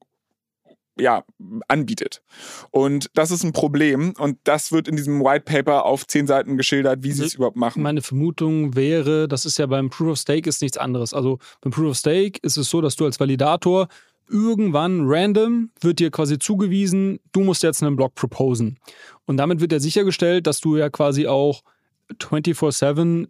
ja, anbietet. Und das ist ein Problem und das wird in diesem White Paper auf zehn Seiten geschildert, wie sie es überhaupt machen. Meine Vermutung wäre, das ist ja beim Proof of Stake ist nichts anderes. Also beim Proof of Stake ist es so, dass du als Validator irgendwann random wird dir quasi zugewiesen, du musst jetzt einen Block proposen. Und damit wird ja sichergestellt, dass du ja quasi auch 24-7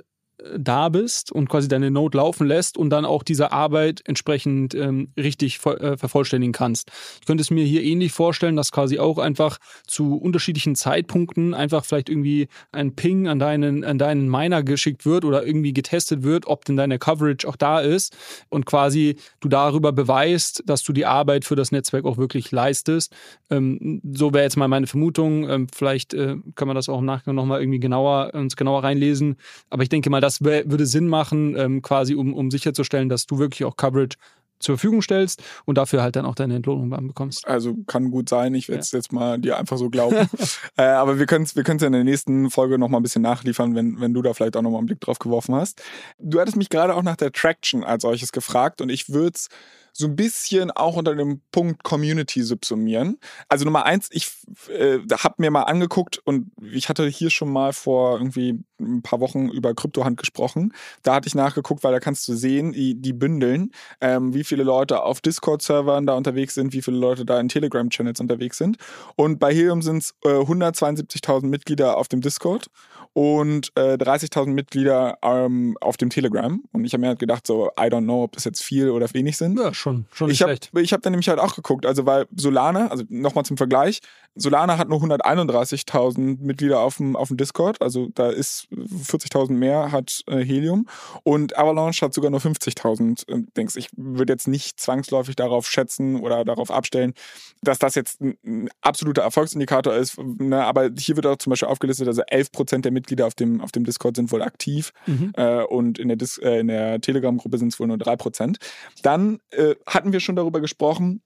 da bist und quasi deine Node laufen lässt und dann auch diese Arbeit entsprechend ähm, richtig äh, vervollständigen kannst. Ich könnte es mir hier ähnlich vorstellen, dass quasi auch einfach zu unterschiedlichen Zeitpunkten einfach vielleicht irgendwie ein Ping an deinen, an deinen Miner geschickt wird oder irgendwie getestet wird, ob denn deine Coverage auch da ist und quasi du darüber beweist, dass du die Arbeit für das Netzwerk auch wirklich leistest. Ähm, so wäre jetzt mal meine Vermutung. Ähm, vielleicht äh, kann man das auch im Nachgang nochmal irgendwie genauer, uns genauer reinlesen. Aber ich denke mal, das würde Sinn machen, ähm, quasi um, um sicherzustellen, dass du wirklich auch Coverage zur Verfügung stellst und dafür halt dann auch deine Entlohnung bekommst. Also kann gut sein, ich werde es ja. jetzt mal dir einfach so glauben. äh, aber wir können es wir ja in der nächsten Folge nochmal ein bisschen nachliefern, wenn, wenn du da vielleicht auch nochmal einen Blick drauf geworfen hast. Du hattest mich gerade auch nach der Traction als solches gefragt und ich würde es so ein bisschen auch unter dem Punkt Community subsumieren. Also Nummer eins, ich äh, habe mir mal angeguckt und ich hatte hier schon mal vor irgendwie ein paar Wochen über Kryptohand gesprochen. Da hatte ich nachgeguckt, weil da kannst du sehen, die, die bündeln, ähm, wie viele Leute auf Discord-Servern da unterwegs sind, wie viele Leute da in Telegram-Channels unterwegs sind. Und bei Helium sind es äh, 172.000 Mitglieder auf dem Discord und äh, 30.000 Mitglieder ähm, auf dem Telegram. Und ich habe mir halt gedacht, so, I don't know, ob das jetzt viel oder wenig sind. Ja, schon, schon nicht ich hab, schlecht. Ich habe dann nämlich halt auch geguckt, also weil Solana, also nochmal zum Vergleich, Solana hat nur 131.000 Mitglieder auf dem, auf dem Discord, also da ist 40.000 mehr hat äh, Helium und Avalanche hat sogar nur 50.000. Äh, denkst, ich würde jetzt nicht zwangsläufig darauf schätzen oder darauf abstellen, dass das jetzt ein, ein absoluter Erfolgsindikator ist, ne? aber hier wird auch zum Beispiel aufgelistet, also 11% der Mitglieder auf dem, auf dem Discord sind wohl aktiv mhm. äh, und in der, äh, der Telegram-Gruppe sind es wohl nur 3%. Dann äh, hatten wir schon darüber gesprochen,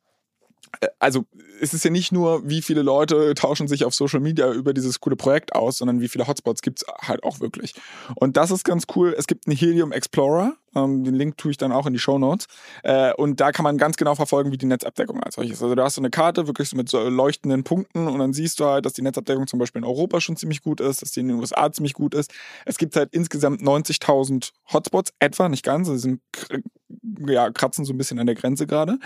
also es ist ja nicht nur, wie viele Leute tauschen sich auf Social Media über dieses coole Projekt aus, sondern wie viele Hotspots gibt es halt auch wirklich. Und das ist ganz cool. Es gibt einen Helium Explorer, ähm, den Link tue ich dann auch in die Show Notes. Äh, und da kann man ganz genau verfolgen, wie die Netzabdeckung als solches ist. Also da hast du eine Karte wirklich so mit so leuchtenden Punkten und dann siehst du halt, dass die Netzabdeckung zum Beispiel in Europa schon ziemlich gut ist, dass die in den USA ziemlich gut ist. Es gibt halt insgesamt 90.000 Hotspots, etwa, nicht ganz, sie sind ja, kratzen so ein bisschen an der Grenze gerade.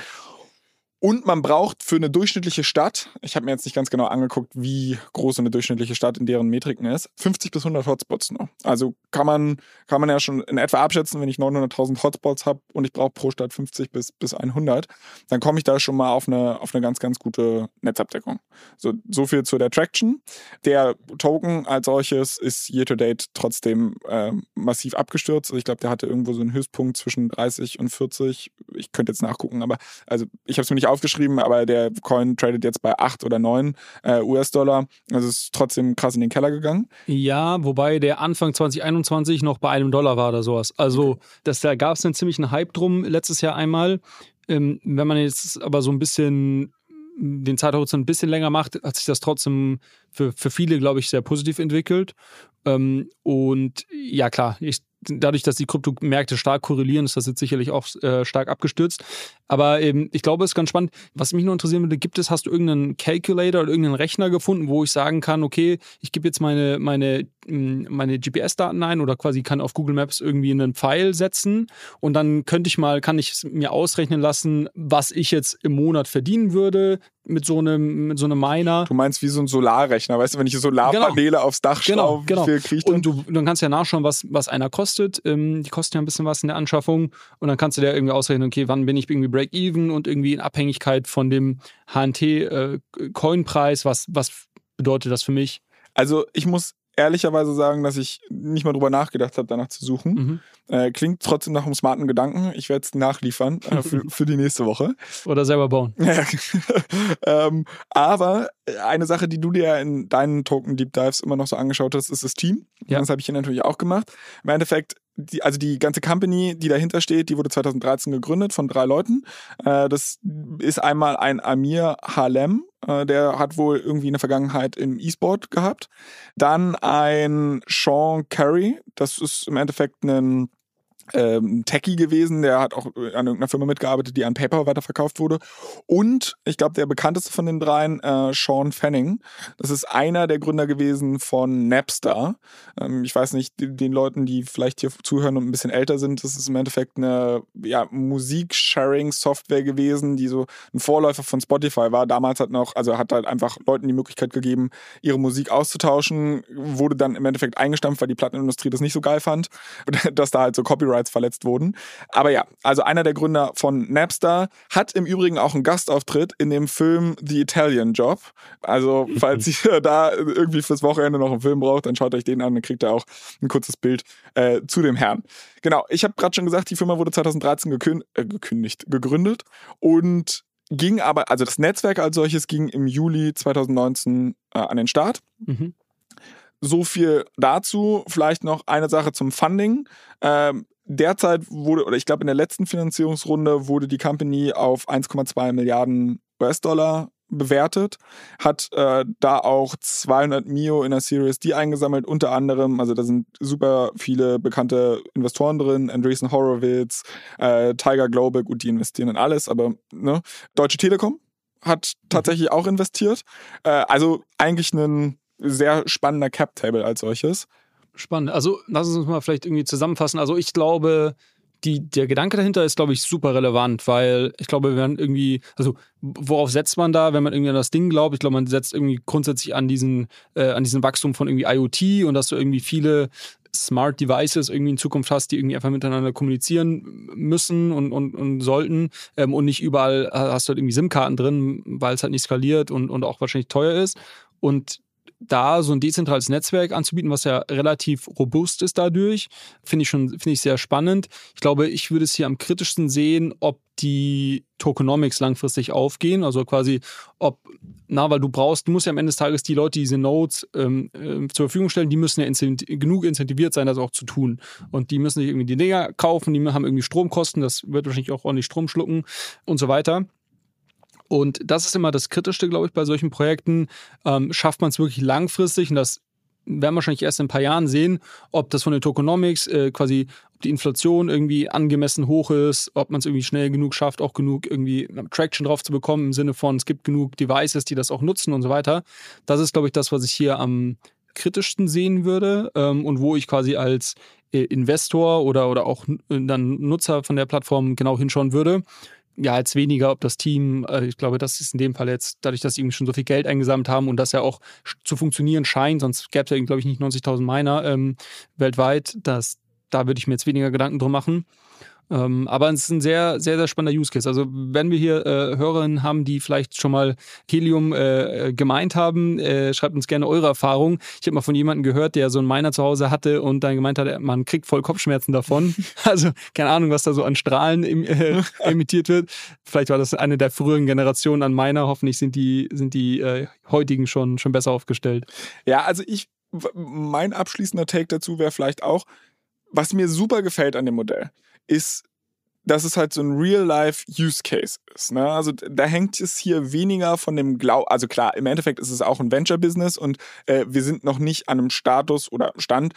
Und man braucht für eine durchschnittliche Stadt, ich habe mir jetzt nicht ganz genau angeguckt, wie groß eine durchschnittliche Stadt in deren Metriken ist, 50 bis 100 Hotspots noch. Also kann man, kann man ja schon in etwa abschätzen, wenn ich 900.000 Hotspots habe und ich brauche pro Stadt 50 bis, bis 100, dann komme ich da schon mal auf eine, auf eine ganz, ganz gute Netzabdeckung. So, so viel zu der Traction. Der Token als solches ist year to date trotzdem äh, massiv abgestürzt. Also ich glaube, der hatte irgendwo so einen Höchstpunkt zwischen 30 und 40. Ich könnte jetzt nachgucken, aber also ich habe es mir nicht aufgeschrieben, aber der Coin tradet jetzt bei 8 oder 9 äh, US-Dollar. Also ist trotzdem krass in den Keller gegangen. Ja, wobei der Anfang 2021 noch bei einem Dollar war oder sowas. Also das, da gab es einen ziemlichen Hype drum letztes Jahr einmal. Ähm, wenn man jetzt aber so ein bisschen den Zeithorizont ein bisschen länger macht, hat sich das trotzdem für, für viele, glaube ich, sehr positiv entwickelt. Ähm, und ja, klar, ich dadurch, dass die Kryptomärkte stark korrelieren, ist das jetzt sicherlich auch äh, stark abgestürzt. Aber ähm, ich glaube, es ist ganz spannend. Was mich nur interessieren würde, gibt es, hast du irgendeinen Calculator oder irgendeinen Rechner gefunden, wo ich sagen kann, okay, ich gebe jetzt meine, meine, hm, meine GPS-Daten ein oder quasi kann auf Google Maps irgendwie einen Pfeil setzen und dann könnte ich mal, kann ich mir ausrechnen lassen, was ich jetzt im Monat verdienen würde mit so einem, mit so einem Miner. Du meinst wie so ein Solarrechner, weißt du, wenn ich Solarpaneele genau. aufs Dach genau, genau. wie viel kriege ich dann? Und du, dann kannst ja nachschauen, was, was einer kostet. Ähm, die kosten ja ein bisschen was in der Anschaffung. Und dann kannst du dir irgendwie ausrechnen, okay, wann bin ich irgendwie Break-Even und irgendwie in Abhängigkeit von dem HNT-Coin-Preis, äh, was, was bedeutet das für mich? Also ich muss ehrlicherweise sagen, dass ich nicht mal drüber nachgedacht habe, danach zu suchen. Mhm. Äh, klingt trotzdem nach einem smarten Gedanken. Ich werde es nachliefern äh, für, für, die nächste Woche. Oder selber bauen. ähm, aber eine Sache, die du dir in deinen Token Deep Dives immer noch so angeschaut hast, ist das Team. Ja. Das habe ich hier natürlich auch gemacht. Im Endeffekt die, also die ganze Company, die dahinter steht, die wurde 2013 gegründet von drei Leuten. Äh, das ist einmal ein Amir Halem, äh, der hat wohl irgendwie eine Vergangenheit im E-Sport gehabt. Dann ein Sean Carey, das ist im Endeffekt ein ähm, Techie gewesen, der hat auch an irgendeiner Firma mitgearbeitet, die an PayPal weiterverkauft wurde. Und ich glaube, der bekannteste von den dreien, äh, Sean Fanning. Das ist einer der Gründer gewesen von Napster. Ähm, ich weiß nicht, den, den Leuten, die vielleicht hier zuhören und ein bisschen älter sind, das ist im Endeffekt eine ja, Musik-Sharing-Software gewesen, die so ein Vorläufer von Spotify war. Damals hat noch, also hat halt einfach Leuten die Möglichkeit gegeben, ihre Musik auszutauschen, wurde dann im Endeffekt eingestampft, weil die Plattenindustrie das nicht so geil fand, dass da halt so Copyright Rights verletzt wurden. Aber ja, also einer der Gründer von Napster hat im Übrigen auch einen Gastauftritt in dem Film The Italian Job. Also falls ihr da irgendwie fürs Wochenende noch einen Film braucht, dann schaut euch den an, dann kriegt ihr auch ein kurzes Bild äh, zu dem Herrn. Genau, ich habe gerade schon gesagt, die Firma wurde 2013 gekün äh, gekündigt, gegründet und ging aber, also das Netzwerk als solches ging im Juli 2019 äh, an den Start. Mhm. So viel dazu. Vielleicht noch eine Sache zum Funding. Ähm, derzeit wurde, oder ich glaube in der letzten Finanzierungsrunde wurde die Company auf 1,2 Milliarden US-Dollar bewertet, hat äh, da auch 200 Mio in der Series D eingesammelt, unter anderem, also da sind super viele bekannte Investoren drin, Andreessen Horowitz, äh, Tiger Global, gut, die investieren in alles, aber ne, Deutsche Telekom hat tatsächlich auch investiert, äh, also eigentlich ein sehr spannender Cap-Table als solches. Spannend. Also lass uns mal vielleicht irgendwie zusammenfassen. Also ich glaube, die, der Gedanke dahinter ist, glaube ich, super relevant, weil ich glaube, wenn irgendwie, also worauf setzt man da, wenn man irgendwie an das Ding glaubt? Ich glaube, man setzt irgendwie grundsätzlich an diesen, äh, an diesen Wachstum von irgendwie IoT und dass du irgendwie viele Smart Devices irgendwie in Zukunft hast, die irgendwie einfach miteinander kommunizieren müssen und, und, und sollten ähm, und nicht überall hast du halt irgendwie SIM-Karten drin, weil es halt nicht skaliert und, und auch wahrscheinlich teuer ist. Und da so ein dezentrales Netzwerk anzubieten, was ja relativ robust ist dadurch, finde ich schon finde ich sehr spannend. Ich glaube, ich würde es hier am kritischsten sehen, ob die Tokenomics langfristig aufgehen, also quasi ob na, weil du brauchst, du musst ja am Ende des Tages die Leute, die diese Nodes ähm, äh, zur Verfügung stellen, die müssen ja incent genug incentiviert sein, das auch zu tun. Und die müssen sich irgendwie die Dinger kaufen, die haben irgendwie Stromkosten, das wird wahrscheinlich auch ordentlich Strom schlucken und so weiter. Und das ist immer das Kritischste, glaube ich, bei solchen Projekten. Ähm, schafft man es wirklich langfristig und das werden wir wahrscheinlich erst in ein paar Jahren sehen, ob das von den Tokenomics äh, quasi, ob die Inflation irgendwie angemessen hoch ist, ob man es irgendwie schnell genug schafft, auch genug irgendwie Traction drauf zu bekommen, im Sinne von, es gibt genug Devices, die das auch nutzen und so weiter. Das ist, glaube ich, das, was ich hier am kritischsten sehen würde ähm, und wo ich quasi als äh, Investor oder, oder auch äh, dann Nutzer von der Plattform genau hinschauen würde ja, jetzt weniger, ob das Team, äh, ich glaube, das ist in dem Fall jetzt, dadurch, dass sie irgendwie schon so viel Geld eingesammelt haben und das ja auch zu funktionieren scheint, sonst gäbe es ja, glaube ich, nicht 90.000 Miner ähm, weltweit, das, da würde ich mir jetzt weniger Gedanken drum machen. Ähm, aber es ist ein sehr, sehr, sehr spannender Use Case. Also wenn wir hier äh, Hörerinnen haben, die vielleicht schon mal Helium äh, gemeint haben, äh, schreibt uns gerne eure Erfahrung. Ich habe mal von jemandem gehört, der so einen Miner zu Hause hatte und dann gemeint hat, man kriegt voll Kopfschmerzen davon. also keine Ahnung, was da so an Strahlen im, äh, emittiert wird. Vielleicht war das eine der früheren Generationen an Miner. Hoffentlich sind die, sind die äh, heutigen schon, schon besser aufgestellt. Ja, also ich, mein abschließender Take dazu wäre vielleicht auch, was mir super gefällt an dem Modell ist, dass es halt so ein Real-Life-Use-Case ist. Ne? Also da hängt es hier weniger von dem Glauben, also klar, im Endeffekt ist es auch ein Venture-Business und äh, wir sind noch nicht an einem Status oder Stand,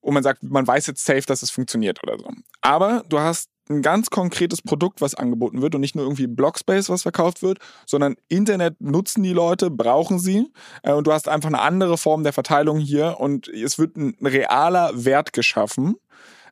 wo man sagt, man weiß jetzt safe, dass es funktioniert oder so. Aber du hast ein ganz konkretes Produkt, was angeboten wird und nicht nur irgendwie Blockspace, was verkauft wird, sondern Internet nutzen die Leute, brauchen sie äh, und du hast einfach eine andere Form der Verteilung hier und es wird ein realer Wert geschaffen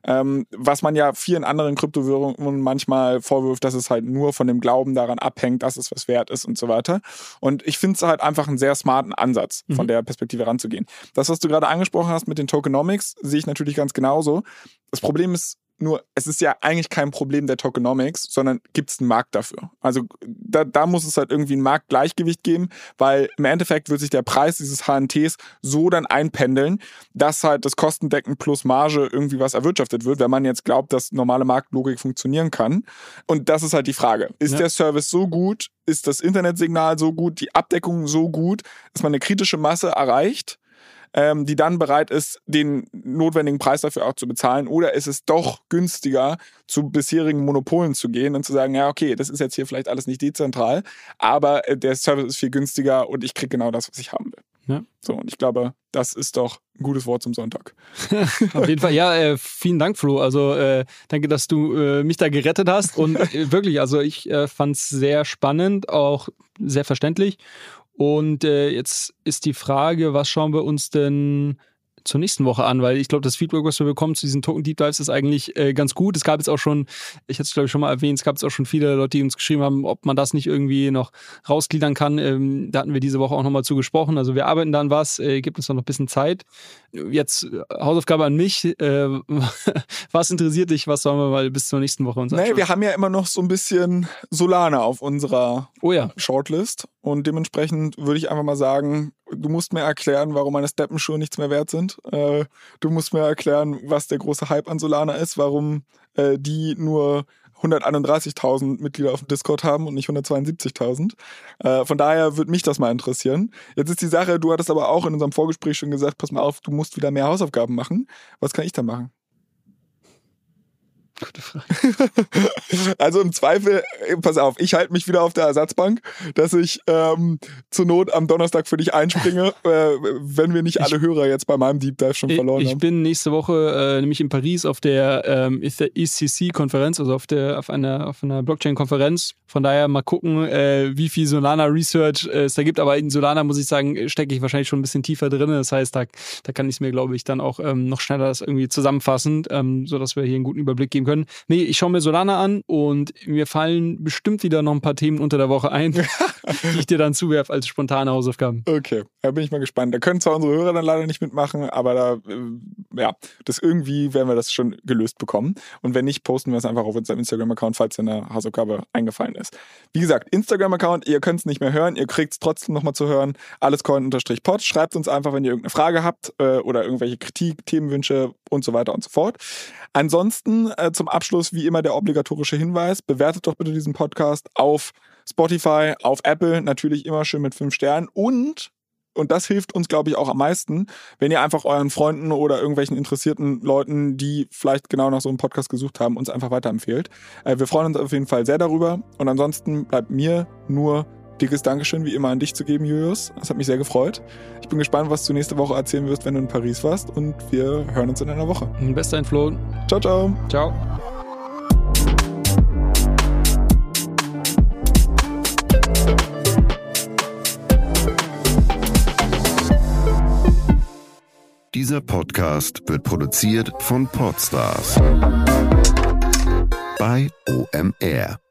ähm, was man ja vielen anderen Kryptowährungen manchmal vorwirft, dass es halt nur von dem Glauben daran abhängt, dass es was wert ist und so weiter. Und ich finde es halt einfach einen sehr smarten Ansatz, von mhm. der Perspektive ranzugehen. Das, was du gerade angesprochen hast mit den Tokenomics, sehe ich natürlich ganz genauso. Das Problem ist nur, es ist ja eigentlich kein Problem der Tokenomics, sondern gibt es einen Markt dafür. Also da, da muss es halt irgendwie ein Marktgleichgewicht geben, weil im Endeffekt wird sich der Preis dieses HNTs so dann einpendeln, dass halt das Kostendecken plus Marge irgendwie was erwirtschaftet wird, wenn man jetzt glaubt, dass normale Marktlogik funktionieren kann. Und das ist halt die Frage. Ist ja. der Service so gut? Ist das Internetsignal so gut? Die Abdeckung so gut, dass man eine kritische Masse erreicht? Ähm, die dann bereit ist, den notwendigen Preis dafür auch zu bezahlen? Oder ist es doch günstiger, zu bisherigen Monopolen zu gehen und zu sagen, ja, okay, das ist jetzt hier vielleicht alles nicht dezentral, aber äh, der Service ist viel günstiger und ich kriege genau das, was ich haben will? Ja. So, und ich glaube, das ist doch ein gutes Wort zum Sonntag. Auf jeden Fall, ja, äh, vielen Dank, Flo. Also äh, danke, dass du äh, mich da gerettet hast. Und äh, wirklich, also ich äh, fand es sehr spannend, auch sehr verständlich. Und äh, jetzt ist die Frage, was schauen wir uns denn zur nächsten Woche an, weil ich glaube, das Feedback, was wir bekommen zu diesen Token Deep Dives, ist eigentlich äh, ganz gut. Es gab jetzt auch schon, ich hatte es glaube ich schon mal erwähnt, es gab jetzt auch schon viele Leute, die uns geschrieben haben, ob man das nicht irgendwie noch rausgliedern kann. Ähm, da hatten wir diese Woche auch nochmal zu gesprochen. Also wir arbeiten dann was, äh, gibt uns noch ein bisschen Zeit. Jetzt äh, Hausaufgabe an mich. Äh, was interessiert dich? Was sollen wir mal bis zur nächsten Woche uns anschauen? Nee, wir haben ja immer noch so ein bisschen Solana auf unserer oh ja. Shortlist. Und dementsprechend würde ich einfach mal sagen, du musst mir erklären, warum meine Steppenschuhe nichts mehr wert sind. Äh, du musst mir erklären, was der große Hype an Solana ist, warum äh, die nur 131.000 Mitglieder auf dem Discord haben und nicht 172.000. Äh, von daher würde mich das mal interessieren. Jetzt ist die Sache, du hattest aber auch in unserem Vorgespräch schon gesagt, pass mal auf, du musst wieder mehr Hausaufgaben machen. Was kann ich da machen? Gute Frage. also im Zweifel, äh, pass auf, ich halte mich wieder auf der Ersatzbank, dass ich ähm, zur Not am Donnerstag für dich einspringe, äh, wenn wir nicht alle Hörer jetzt bei meinem Deep Dive schon verloren ich haben. Ich bin nächste Woche äh, nämlich in Paris auf der ähm, ECC-Konferenz, also auf, der, auf einer, auf einer Blockchain-Konferenz. Von daher mal gucken, äh, wie viel Solana Research äh, es da gibt. Aber in Solana muss ich sagen, stecke ich wahrscheinlich schon ein bisschen tiefer drin. Das heißt, da, da kann ich es mir, glaube ich, dann auch ähm, noch schneller das irgendwie zusammenfassen, ähm, sodass wir hier einen guten Überblick geben können. Nee, ich schaue mir Solana an und mir fallen bestimmt wieder noch ein paar Themen unter der Woche ein, die ich dir dann zuwerfe als spontane Hausaufgaben. Okay, da bin ich mal gespannt. Da können zwar unsere Hörer dann leider nicht mitmachen, aber da, äh, ja, das irgendwie werden wir das schon gelöst bekommen. Und wenn nicht, posten wir es einfach auf unserem Instagram-Account, falls dir eine Hausaufgabe eingefallen ist. Wie gesagt, Instagram-Account, ihr könnt es nicht mehr hören, ihr kriegt es trotzdem nochmal zu hören. Alles Coin-Pod. Schreibt uns einfach, wenn ihr irgendeine Frage habt äh, oder irgendwelche Kritik, Themenwünsche und so weiter und so fort. Ansonsten äh, zum Abschluss wie immer der obligatorische Hinweis, bewertet doch bitte diesen Podcast auf Spotify, auf Apple, natürlich immer schön mit fünf Sternen und und das hilft uns, glaube ich, auch am meisten, wenn ihr einfach euren Freunden oder irgendwelchen interessierten Leuten, die vielleicht genau nach so einem Podcast gesucht haben, uns einfach weiterempfehlt. Äh, wir freuen uns auf jeden Fall sehr darüber. Und ansonsten bleibt mir nur dickes Dankeschön wie immer an dich zu geben, Julius. Das hat mich sehr gefreut. Ich bin gespannt, was du nächste Woche erzählen wirst, wenn du in Paris warst. Und wir hören uns in einer Woche. Bester Flo. Ciao, ciao. Ciao. Dieser Podcast wird produziert von Podstars bei OMR.